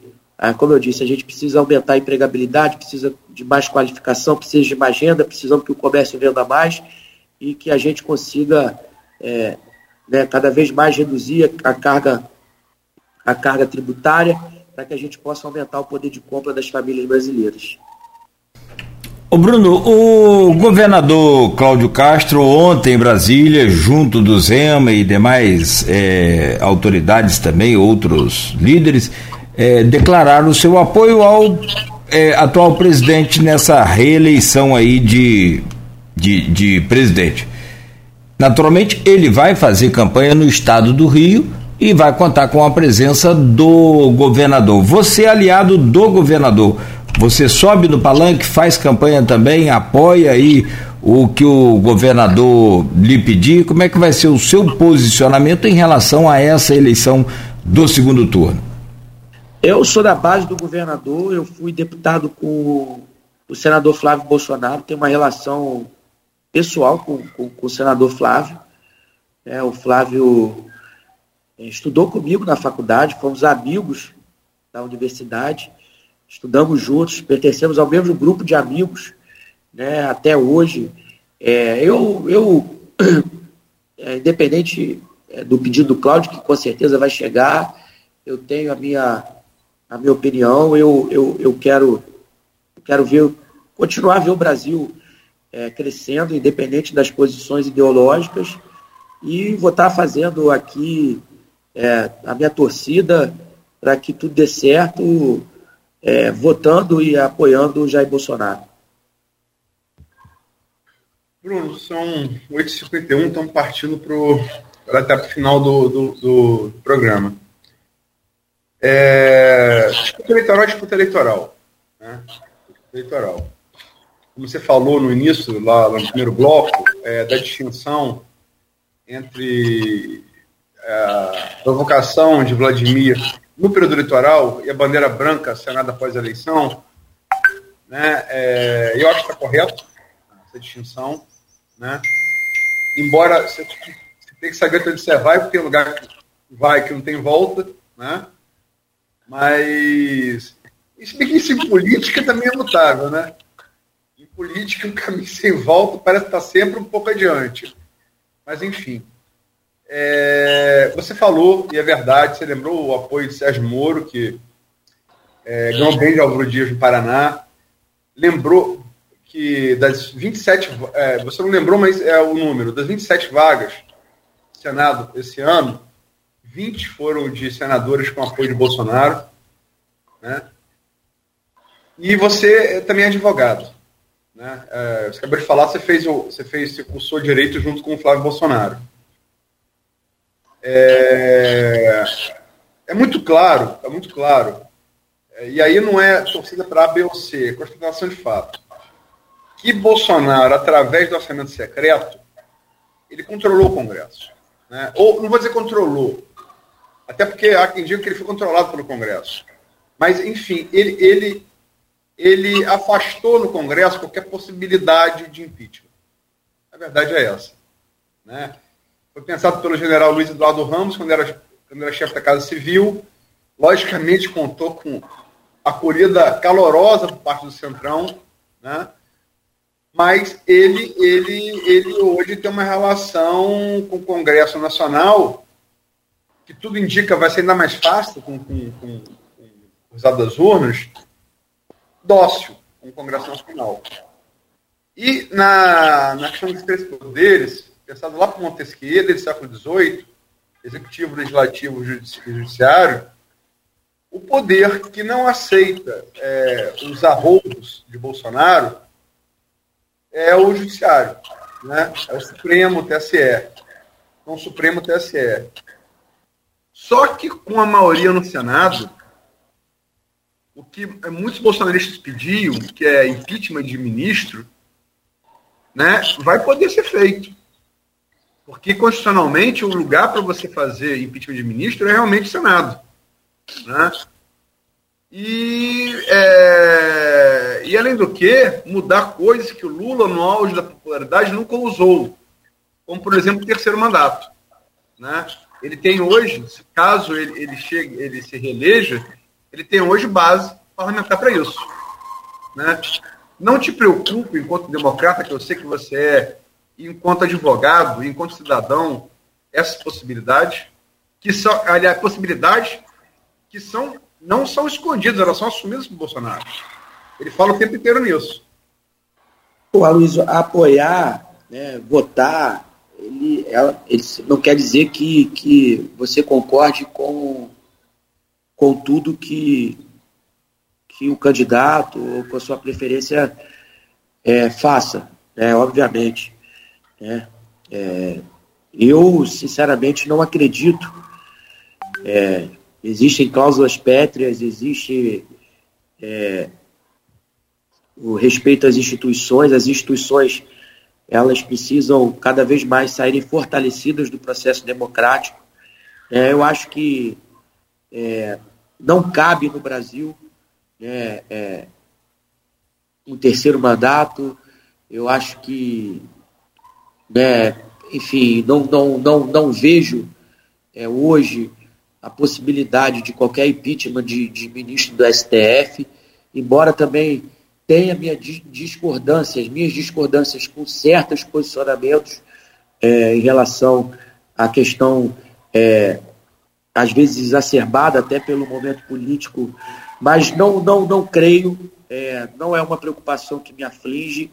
é, como eu disse, a gente precisa aumentar a empregabilidade, precisa de mais qualificação, precisa de mais renda, precisamos que o comércio venda mais e que a gente consiga é, né, cada vez mais reduzir a carga, a carga tributária para que a gente possa aumentar o poder de compra das famílias brasileiras. Ô Bruno, o governador Cláudio Castro, ontem em Brasília, junto do Zema e demais é, autoridades também, outros líderes, é, o seu apoio ao é, atual presidente nessa reeleição aí de, de, de presidente. Naturalmente, ele vai fazer campanha no estado do Rio e vai contar com a presença do governador. Você, aliado do governador, você sobe no palanque, faz campanha também, apoia aí o que o governador lhe pedir. Como é que vai ser o seu posicionamento em relação a essa eleição do segundo turno? Eu sou da base do governador, eu fui deputado com o senador Flávio Bolsonaro, tenho uma relação pessoal com, com, com o senador Flávio. É, o Flávio é, estudou comigo na faculdade, fomos amigos da universidade estudamos juntos, pertencemos ao mesmo grupo de amigos, né, até hoje. É, eu, eu é, independente é, do pedido do Cláudio, que com certeza vai chegar, eu tenho a minha, a minha opinião, eu, eu, eu quero, quero ver, continuar a ver o Brasil é, crescendo, independente das posições ideológicas, e vou estar fazendo aqui é, a minha torcida para que tudo dê certo é, votando e apoiando o Jair Bolsonaro. Bruno, são 8h51, estamos partindo para a etapa final do, do, do programa. É, disputa eleitoral é disputa eleitoral. Né? Eleitoral. Como você falou no início, lá, no primeiro bloco, é, da distinção entre é, a provocação de Vladimir no período eleitoral e a bandeira branca assinada após a eleição, né, é, eu acho que está correto essa distinção. Né? Embora você tem que saber onde você vai, porque tem lugar que vai que não tem volta, né? Mas isso bem que isso em política também é mutável, né? Em política, um caminho sem volta parece estar sempre um pouco adiante. Mas, enfim. É, você falou, e é verdade, você lembrou o apoio de Sérgio Moro, que é, ganhou bem de Álvaro Dias no Paraná. Lembrou que das 27, é, você não lembrou, mas é o número, das 27 vagas do Senado esse ano, 20 foram de senadores com apoio de Bolsonaro. Né? E você também é advogado. Né? É, você acabou de falar, você fez, você fez, você cursou direito junto com o Flávio Bolsonaro. É, é muito claro, é muito claro. É, e aí não é torcida para A, B ou C, é constatação de fato. Que Bolsonaro, através do orçamento secreto, ele controlou o Congresso. Né? Ou, não vou dizer controlou, até porque há quem diga que ele foi controlado pelo Congresso. Mas, enfim, ele, ele, ele afastou no Congresso qualquer possibilidade de impeachment. A verdade é essa. Né? Foi pensado pelo general Luiz Eduardo Ramos, quando era, quando era chefe da Casa Civil. Logicamente, contou com acolhida calorosa por parte do Centrão, né? mas ele, ele, ele hoje tem uma relação com o Congresso Nacional que tudo indica vai ser ainda mais fácil com, com, com, com o resultado das urnas, dócil com o Congresso Nacional. E na, na questão dos três poderes, pensado lá para Montesquieu, desde o século XVIII, executivo, legislativo e judiciário, o poder que não aceita é, os arroubos de Bolsonaro é o judiciário, né? é o Supremo TSE. Então, o Supremo TSE. Só que com a maioria no Senado, o que muitos bolsonaristas pediam, que é impeachment de ministro, né, vai poder ser feito. Porque, constitucionalmente, o lugar para você fazer impeachment de ministro é realmente o Senado. Né? E, é, e, além do que, mudar coisas que o Lula, no auge da popularidade, nunca usou. Como, por exemplo, o terceiro mandato. Né? Ele tem hoje, caso ele, ele chegue, ele se reeleja, ele tem hoje base parlamentar para isso. Né? Não te preocupe, enquanto democrata, que eu sei que você é, enquanto advogado, enquanto cidadão, essas possibilidades, que são, aliás, possibilidades que são, não são escondidas, elas são assumidas por Bolsonaro. Ele fala o tempo inteiro nisso. O Aloysio, apoiar, né, votar, ele, ela, ele não quer dizer que, que você concorde com, com tudo que, que o candidato ou com a sua preferência é, faça, né, obviamente. Né? É, eu, sinceramente, não acredito. É, existem cláusulas pétreas, existe é, o respeito às instituições, as instituições elas precisam cada vez mais saírem fortalecidas do processo democrático. É, eu acho que é, não cabe no Brasil né, é, um terceiro mandato. Eu acho que, né, enfim, não, não, não, não vejo é, hoje a possibilidade de qualquer impeachment de, de ministro do STF, embora também tenha minha discordância, as minhas discordâncias com certos posicionamentos é, em relação à questão, é, às vezes exacerbada até pelo momento político, mas não, não, não creio, é, não é uma preocupação que me aflige,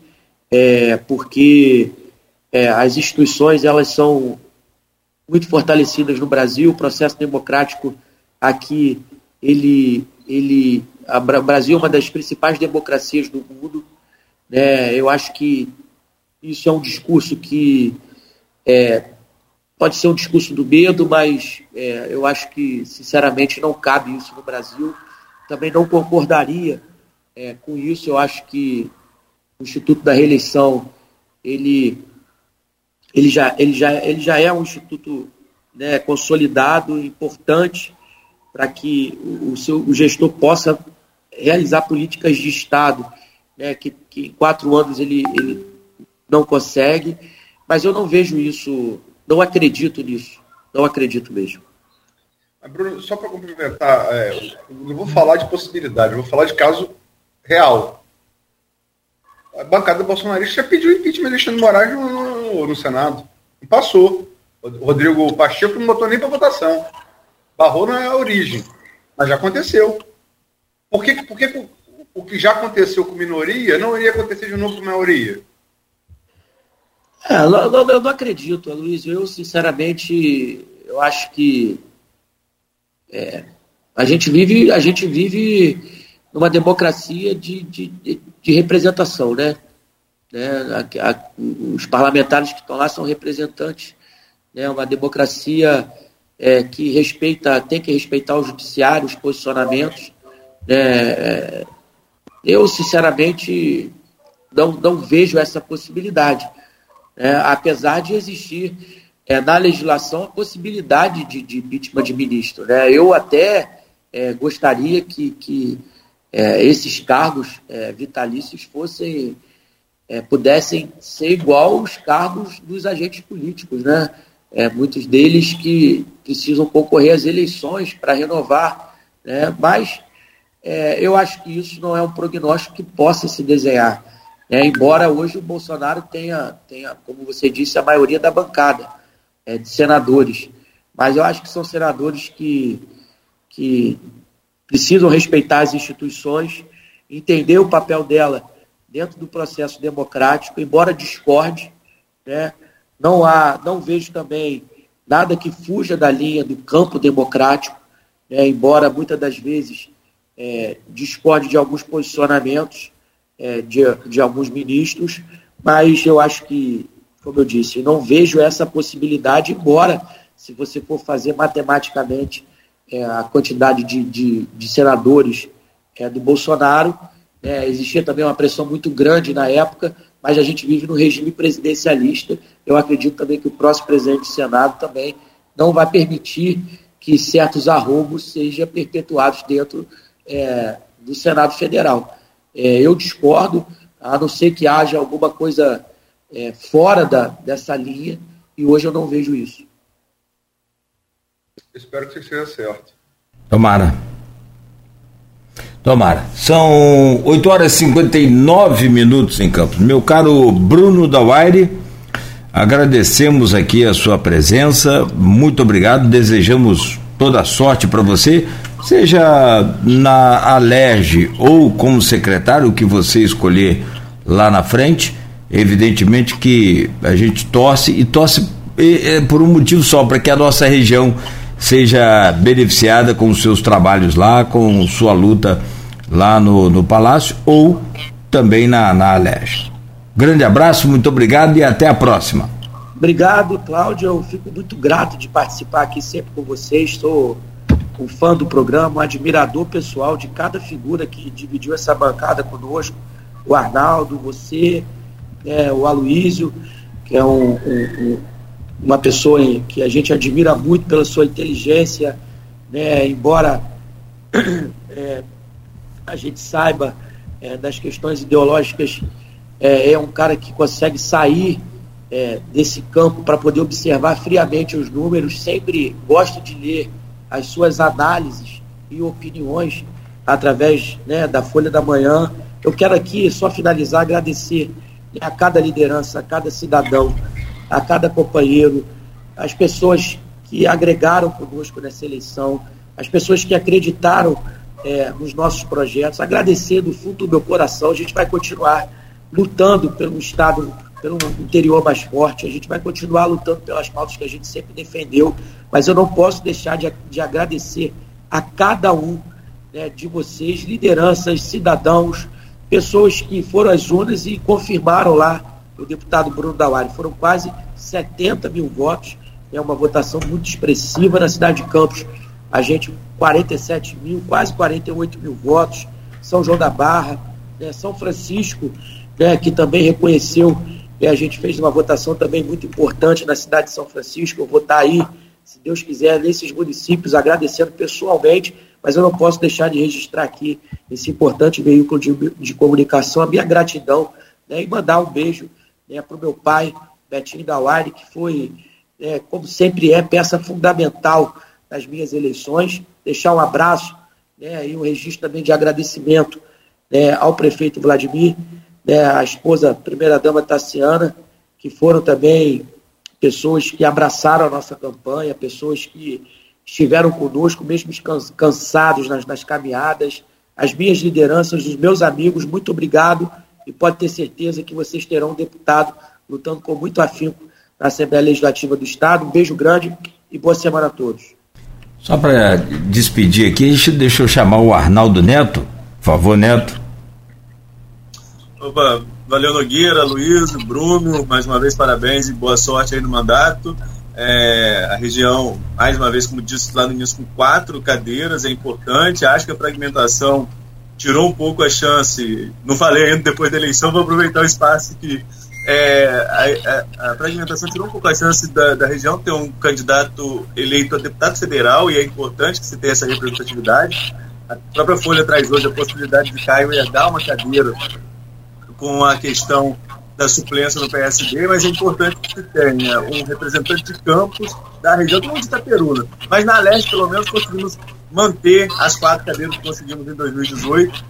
é, porque é, as instituições elas são muito fortalecidas no Brasil, o processo democrático aqui ele, ele o Brasil é uma das principais democracias do mundo. Né? Eu acho que isso é um discurso que é, pode ser um discurso do medo, mas é, eu acho que, sinceramente, não cabe isso no Brasil. Também não concordaria é, com isso. Eu acho que o Instituto da Reeleição ele, ele, já, ele, já, ele já é um instituto né, consolidado, importante, para que o, seu, o gestor possa realizar políticas de Estado, né, que, que em quatro anos ele, ele não consegue, mas eu não vejo isso, não acredito nisso, não acredito mesmo. Bruno, só para complementar, é, não vou falar de possibilidade, vou falar de caso real. A bancada bolsonarista já pediu impeachment de Alexandre Moraes no, no, no Senado. E passou. O Rodrigo Pacheco não botou nem para votação. Barrou na origem. Mas já aconteceu. Por que, por que o que já aconteceu com minoria não iria acontecer de novo com maioria? É, eu, eu, eu, não acredito, Luiz. Eu, sinceramente, eu acho que é, a, gente vive, a gente vive numa democracia de, de, de representação, né? né? A, a, os parlamentares que estão lá são representantes, né? Uma democracia é, que respeita, tem que respeitar o judiciário, os posicionamentos. É, eu, sinceramente, não, não vejo essa possibilidade. É, apesar de existir é, na legislação a possibilidade de, de impeachment de ministro. Né? Eu até é, gostaria que, que é, esses cargos vitalícios fossem pudessem ser igual aos cargos dos agentes políticos, né? Muitos deles que precisam concorrer às eleições para renovar, né? mas é, eu acho que isso não é um prognóstico que possa se desenhar. É, embora hoje o Bolsonaro tenha, tenha, como você disse, a maioria da bancada é, de senadores. Mas eu acho que são senadores que, que precisam respeitar as instituições, entender o papel dela dentro do processo democrático, embora discorde, né? Não há, não vejo também nada que fuja da linha do campo democrático, né? embora muitas das vezes é, discorde de alguns posicionamentos é, de, de alguns ministros, mas eu acho que, como eu disse, não vejo essa possibilidade, embora, se você for fazer matematicamente é, a quantidade de, de, de senadores é, do Bolsonaro. É, existia também uma pressão muito grande na época, mas a gente vive no regime presidencialista. Eu acredito também que o próximo presidente do Senado também não vai permitir que certos arroubos sejam perpetuados dentro é, do Senado Federal. É, eu discordo, a não ser que haja alguma coisa é, fora da, dessa linha, e hoje eu não vejo isso. Espero que seja certo. Tomara. Tomara. São 8 horas e 59 minutos em Campos. Meu caro Bruno Dawaire, agradecemos aqui a sua presença. Muito obrigado. Desejamos toda sorte para você, seja na Alerj ou como secretário, o que você escolher lá na frente. Evidentemente que a gente torce e torce é, por um motivo só, para que a nossa região seja beneficiada com os seus trabalhos lá, com sua luta lá no, no Palácio ou também na, na Aleste. Grande abraço, muito obrigado e até a próxima. Obrigado, Cláudio. Eu fico muito grato de participar aqui sempre com vocês. Sou um fã do programa, um admirador pessoal de cada figura que dividiu essa bancada conosco. O Arnaldo, você, é, o Aloísio, que é um, um, uma pessoa que a gente admira muito pela sua inteligência, né, embora é, a gente saiba é, das questões ideológicas, é, é, um cara que consegue sair é, desse campo para poder observar friamente os números, sempre gosta de ler as suas análises e opiniões através né, da Folha da Manhã. Eu quero aqui só finalizar, agradecer né, a cada liderança, a cada cidadão a cada companheiro, as pessoas que agregaram conosco nessa eleição, as pessoas que acreditaram é, nos nossos projetos, agradecer do fundo do meu coração. A gente vai continuar lutando pelo Estado, pelo interior mais forte, a gente vai continuar lutando pelas pautas que a gente sempre defendeu, mas eu não posso deixar de, de agradecer a cada um né, de vocês, lideranças, cidadãos, pessoas que foram às urnas e confirmaram lá o deputado Bruno Dauari. Foram quase 70 mil votos, é uma votação muito expressiva na cidade de Campos. A gente, 47 mil, quase 48 mil votos. São João da Barra, né, São Francisco, né, que também reconheceu, né, a gente fez uma votação também muito importante na cidade de São Francisco. Eu vou estar aí, se Deus quiser, nesses municípios, agradecendo pessoalmente, mas eu não posso deixar de registrar aqui esse importante veículo de, de comunicação, a minha gratidão né, e mandar um beijo né, para o meu pai, Betinho Dauari, que foi, é, como sempre é, peça fundamental nas minhas eleições. Deixar um abraço né, e um registro também de agradecimento né, ao prefeito Vladimir, né, à esposa, primeira-dama Tassiana, que foram também pessoas que abraçaram a nossa campanha, pessoas que estiveram conosco, mesmo cansados nas, nas caminhadas, as minhas lideranças, os meus amigos, muito obrigado e pode ter certeza que vocês terão um deputado lutando com muito afinco na Assembleia Legislativa do Estado. Um beijo grande e boa semana a todos. Só para despedir aqui, deixa eu chamar o Arnaldo Neto. Por favor, Neto. Opa, valeu Nogueira, Luiz, Bruno, mais uma vez parabéns e boa sorte aí no mandato. É, a região, mais uma vez, como disse lá no início, com quatro cadeiras é importante. Acho que a fragmentação tirou um pouco a chance. Não falei ainda depois da eleição, vou aproveitar o espaço que é, a, a, a, fragmentação tirou um pouco a chance da, da, região ter um candidato eleito a deputado federal e é importante que se tenha essa representatividade. A própria Folha traz hoje a possibilidade de Caio herdar uma cadeira com a questão da suplência no PSD, mas é importante que tenha um representante de campos da região, como de Itaperuna. Mas na leste, pelo menos, conseguimos manter as quatro cadeiras que conseguimos em 2018.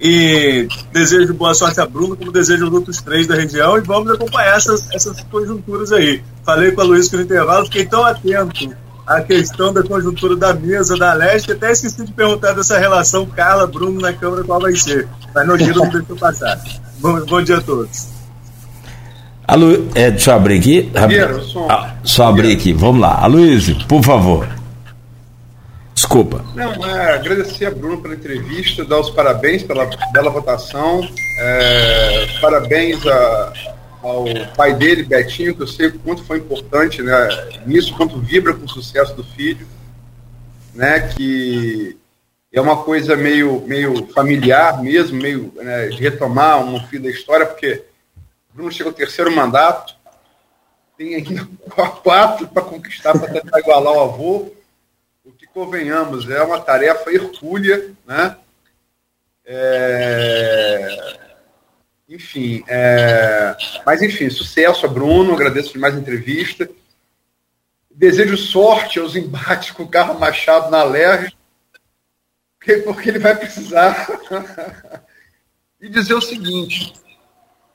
E desejo boa sorte a Bruno, como desejo aos outros três da região, e vamos acompanhar essas, essas conjunturas aí. Falei com a Luiz que no intervalo, fiquei tão atento à questão da conjuntura da mesa da Leste, até esqueci de perguntar dessa relação Carla-Bruno na Câmara qual vai ser. Mas no giro não deixou passar. Bom, bom dia a todos. Alu... É, deixa eu abrir aqui. Ah, só abrir aqui, vamos lá. Aloysio, por favor. Desculpa. Não, é, agradecer a Bruno pela entrevista, dar os parabéns pela bela votação, é, parabéns a, ao pai dele, Betinho, que eu sei o quanto foi importante né, nisso, quanto vibra com o sucesso do filho, né, que é uma coisa meio, meio familiar mesmo, meio né, de retomar um fio da história, porque Bruno chega ao terceiro mandato, tem ainda quatro para conquistar para tentar igualar o avô. O que convenhamos, é uma tarefa hercúlea, né? É... Enfim, é... mas enfim, sucesso a Bruno, agradeço demais a entrevista. Desejo sorte aos embates com o Carlos Machado na Lerge, porque ele vai precisar. e dizer o seguinte: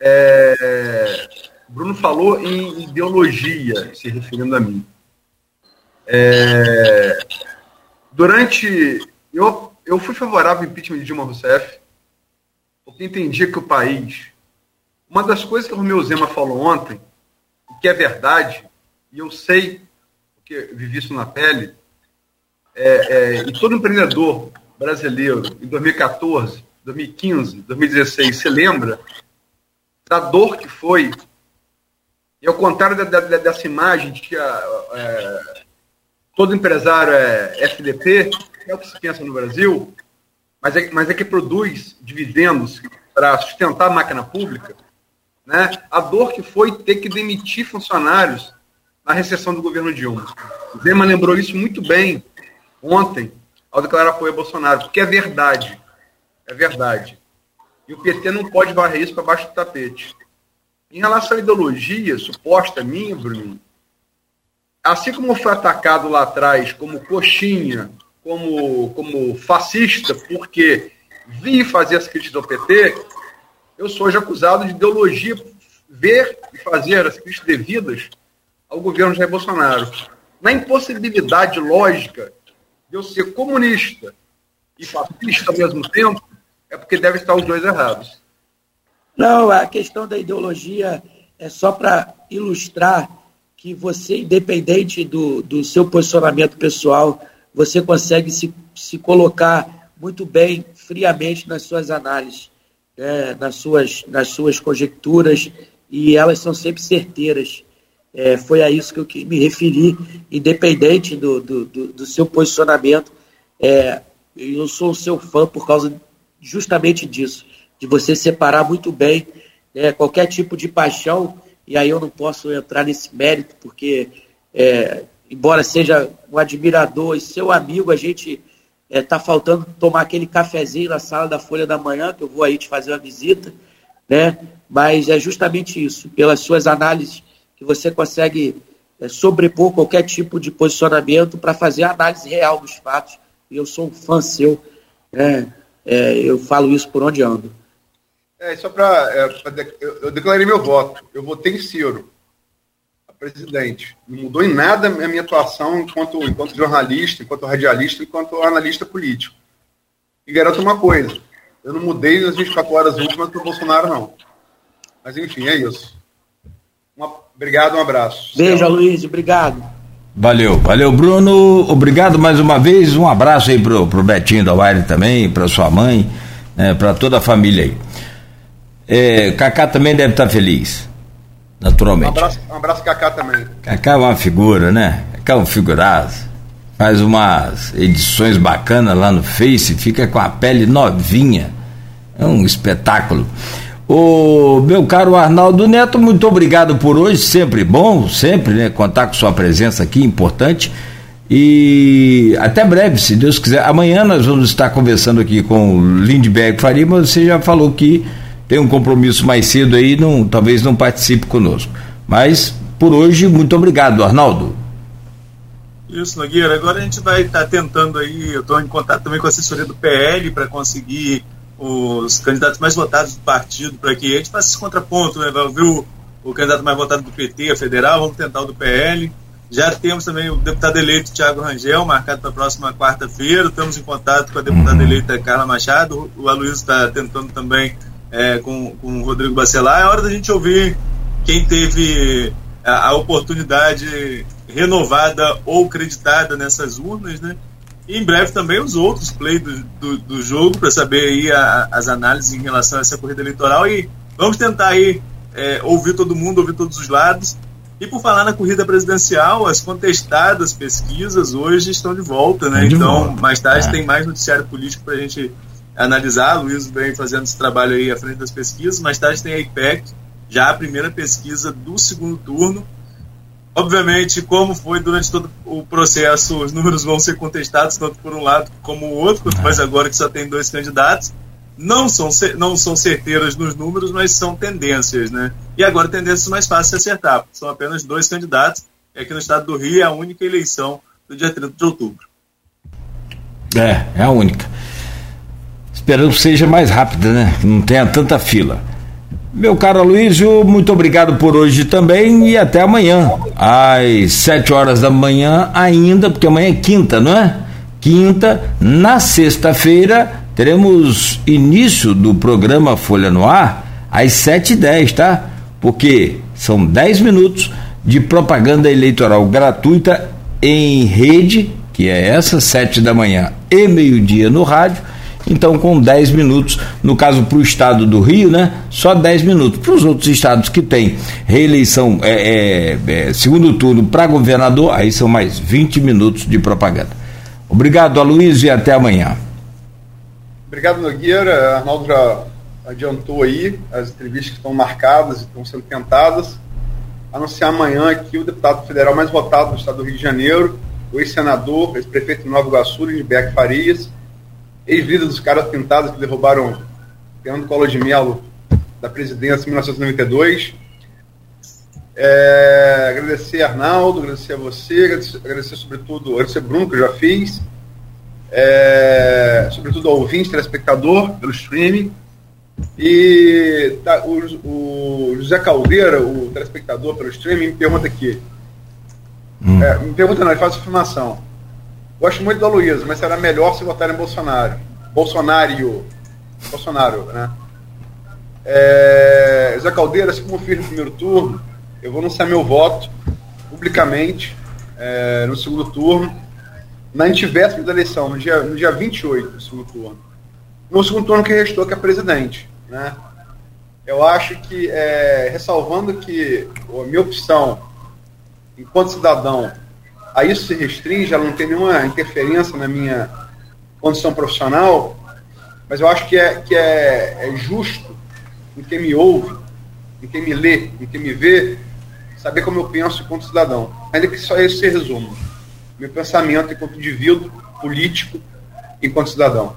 é, Bruno falou em ideologia, se referindo a mim. É, durante. Eu, eu fui favorável ao impeachment de Dilma Rousseff, porque entendia que o país. Uma das coisas que o Romeu Zema falou ontem, que é verdade, e eu sei, porque vivi isso na pele, é, é, e todo empreendedor brasileiro, em 2014, 2015, 2016, se lembra da dor que foi e ao contrário da, da, dessa imagem de que a, é, todo empresário é FDP, é o que se pensa no Brasil, mas é, mas é que produz dividendos para sustentar a máquina pública, né? a dor que foi ter que demitir funcionários na recessão do governo Dilma. Zema lembrou isso muito bem ontem, ao declarar apoio a Bolsonaro, porque é verdade. É verdade. E o PT não pode varrer isso para baixo do tapete. Em relação à ideologia suposta minha, Bruno, assim como foi atacado lá atrás como coxinha, como, como fascista, porque vi fazer as críticas ao PT, eu sou hoje acusado de ideologia ver e fazer as críticas devidas ao governo Jair Bolsonaro. Na impossibilidade lógica de eu ser comunista e fascista ao mesmo tempo, é porque deve estar os dois errados. Não, a questão da ideologia é só para ilustrar que você, independente do, do seu posicionamento pessoal, você consegue se, se colocar muito bem, friamente nas suas análises, né, nas, suas, nas suas conjecturas, e elas são sempre certeiras. É, foi a isso que eu me referi, independente do, do, do, do seu posicionamento. É, eu sou seu fã por causa justamente disso de você separar muito bem né, qualquer tipo de paixão, e aí eu não posso entrar nesse mérito, porque, é, embora seja um admirador e seu amigo, a gente está é, faltando tomar aquele cafezinho na sala da Folha da Manhã, que eu vou aí te fazer uma visita, né? mas é justamente isso, pelas suas análises, que você consegue é, sobrepor qualquer tipo de posicionamento para fazer a análise real dos fatos, e eu sou um fã seu, né? É, eu falo isso por onde ando. É, só para. É, eu, eu, declarei meu voto. Eu votei em Ciro, a presidente. Não mudou em nada a minha atuação enquanto, enquanto jornalista, enquanto radialista, enquanto analista político. E garanto uma coisa: eu não mudei nas 24 horas últimas para o Bolsonaro, não. Mas enfim, é isso. Uma, obrigado, um abraço. Beijo, Luiz, obrigado. Valeu, valeu, Bruno. Obrigado mais uma vez. Um abraço aí pro, pro Betinho da Wire também, para sua mãe, né, para toda a família aí. É, Kaká também deve estar feliz, naturalmente. Um abraço, um abraço Kaká também. Kaká é uma figura, né? Kaká é um figuraço. Faz umas edições bacanas lá no Face, fica com a pele novinha. É um espetáculo. O meu caro Arnaldo Neto, muito obrigado por hoje, sempre bom, sempre, né? Contar com sua presença aqui, importante. E até breve, se Deus quiser. Amanhã nós vamos estar conversando aqui com Lindbergh Faria, mas você já falou que tem um compromisso mais cedo aí, não, talvez não participe conosco. Mas por hoje, muito obrigado, Arnaldo. Isso, Nogueira. Agora a gente vai estar tá tentando aí, eu estou em contato também com a assessoria do PL para conseguir os candidatos mais votados do partido, para que a gente faça esse contraponto, né? Vai ouvir o, o candidato mais votado do PT, a federal, vamos tentar o do PL. Já temos também o deputado eleito Tiago Rangel, marcado para a próxima quarta-feira. Estamos em contato com a deputada uhum. eleita Carla Machado. O Aloysio está tentando também é, com, com o Rodrigo Bacelar, é hora da gente ouvir quem teve a, a oportunidade renovada ou creditada nessas urnas, né? E em breve também os outros play do, do, do jogo para saber aí a, as análises em relação a essa corrida eleitoral e vamos tentar aí é, ouvir todo mundo, ouvir todos os lados E por falar na corrida presidencial, as contestadas pesquisas hoje estão de volta, né? De então, volta. mais tarde É. tem mais noticiário político para a gente analisar. O Luiz vem fazendo esse trabalho aí à frente das pesquisas. Mais tarde tem a IPEC, já a primeira pesquisa do segundo turno. Obviamente, como foi durante todo o processo, os números vão ser contestados, tanto por um lado como o outro, quanto mais agora que só tem dois candidatos. Não são, não são certeiras nos números, mas são tendências, né? E agora tendências mais fáceis de acertar, porque são apenas dois candidatos. E aqui no estado do Rio é a única eleição do dia 30 de outubro. É, é a única. Esperamos que seja mais rápida, né? Não tenha tanta fila. Meu caro Aloysio, muito obrigado por hoje também e até amanhã, às 7 horas da manhã ainda, porque amanhã é quinta, não é? Quinta, na sexta-feira, teremos início do programa Folha no Ar às 7h10, tá? Porque são 10 minutos de propaganda eleitoral gratuita em rede, que é essa, 7 da manhã e meio-dia no rádio. Então, com 10 minutos, no caso para o estado do Rio, né? Só 10 minutos. Para os outros estados que tem reeleição, é, é, é, segundo turno para governador, aí são mais 20 minutos de propaganda. Obrigado, Aloysio, e até amanhã. Obrigado, Nogueira. Arnaldo já adiantou aí as entrevistas que estão marcadas e estão sendo tentadas. Anunciar amanhã aqui o deputado federal mais votado do estado do Rio de Janeiro, o ex-senador, ex-prefeito de Nova Iguaçu, Lindbergh Farias, ex-líder dos caras pintados que derrubaram Fernando Collor de Mello da presidência em 1992. É, agradecer a Arnaldo, agradecer a você, agradecer, agradecer sobretudo, agradecer Bruno, que eu já fiz, é, sobretudo ao ouvinte, telespectador, pelo streaming. E tá, o, o José Caldeira, o telespectador pelo streaming, me pergunta aqui. É, me pergunta não, ele faz afirmação. Gosto muito da Luísa, mas será melhor se votar em Bolsonaro. Bolsonaro. Bolsonaro, né? É, José Caldeira, como fiz no primeiro turno, eu vou anunciar meu voto publicamente é, no segundo turno, na antivéspera da eleição, no dia, no dia 28 do segundo turno. No segundo turno que restou, que é presidente. Né? Eu acho que, é, ressalvando que a minha opção, enquanto cidadão, a isso se restringe, ela não tem nenhuma interferência na minha condição profissional, mas eu acho que é, que é, é justo em quem me ouve, em quem me lê, em quem me vê, saber como eu penso enquanto cidadão. Ainda que só esse se resuma. Meu pensamento enquanto indivíduo, político, enquanto cidadão.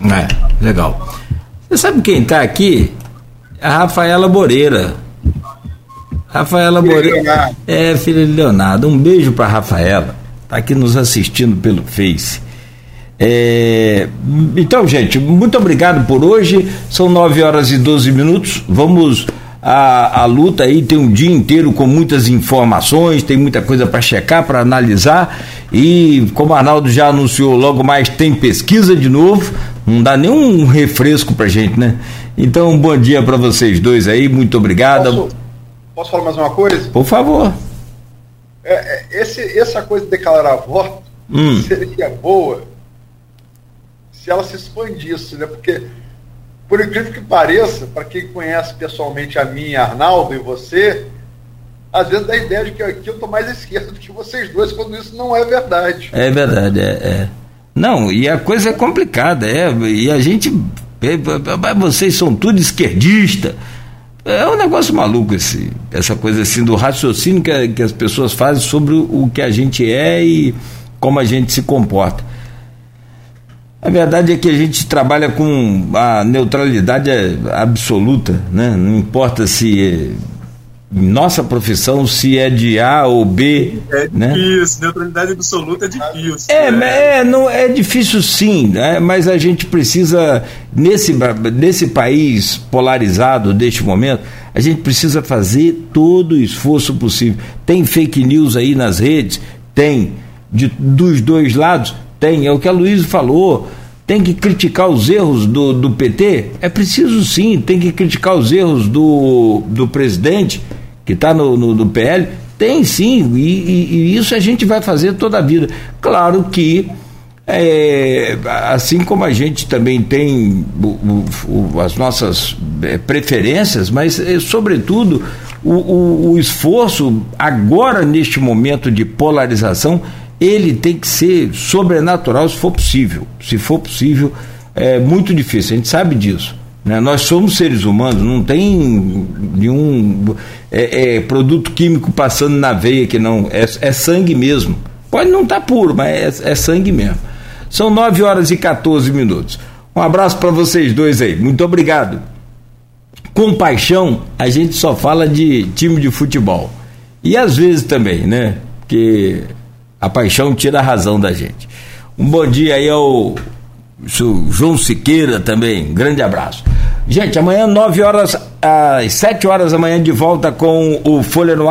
É, legal. Você sabe quem está aqui? A Rafaela Moreira. Rafaela Moreira. É, filha de Leonardo. Um beijo para Rafaela. Está aqui nos assistindo pelo Face. É, então, gente, muito obrigado por hoje. São 9 horas e 12 minutos. Vamos à, à luta aí. Tem um dia inteiro com muitas informações, tem muita coisa para checar, para analisar. E como o Arnaldo já anunciou, logo mais tem pesquisa de novo. Não dá nenhum refresco pra gente, né? Então, um bom dia para vocês dois aí. Muito obrigado. Posso, posso falar mais uma coisa? Por favor. É, é, esse, essa coisa de declarar voto Hum. seria boa se ela se expandisse, né? Porque, por incrível que pareça, para quem conhece pessoalmente a mim, Arnaldo e você, às vezes dá a ideia de que aqui eu estou mais à esquerda do que vocês dois, quando isso não é verdade. É verdade, é, é. Não, e a coisa é complicada, é, e a gente. é, é, Vocês são tudo esquerdista. É um negócio maluco esse, essa coisa assim do raciocínio que, que as pessoas fazem sobre o que a gente é e como a gente se comporta. A verdade é que a gente trabalha com a neutralidade absoluta, né? Não importa se nossa profissão se é de A ou B, É né? difícil, neutralidade absoluta é difícil. É, né? é, não, é difícil sim, né? mas a gente precisa, nesse, nesse país polarizado deste momento, a gente precisa fazer todo o esforço possível. Tem fake news aí nas redes? Tem. De, dos dois lados? Tem. É o que a Luísa falou. Tem que criticar os erros do, do PT? É preciso sim. Tem que criticar os erros do, do presidente, que está no, no, no PL? Tem sim, e, e- e isso a gente vai fazer toda a vida. Claro que, é, assim como a gente também tem o- o- as nossas é, preferências, mas, é, sobretudo, o, o esforço, agora neste momento de polarização, ele tem que ser sobrenatural se for possível. Se for possível, é muito difícil, a gente sabe disso. Né? Nós somos seres humanos, não tem nenhum é, é, produto químico passando na veia que não. É, é sangue mesmo. Pode não estar tá puro, mas é, é sangue mesmo. São 9 horas e 14 minutos. Um abraço para vocês dois aí. Muito obrigado. Com paixão, a gente só fala de time de futebol. E às vezes também, né? Porque a paixão tira a razão da gente. Um bom dia aí ao João Siqueira também. Grande abraço. Gente, amanhã, 9 horas, às 7 horas da manhã, de volta com o Folha no Ar.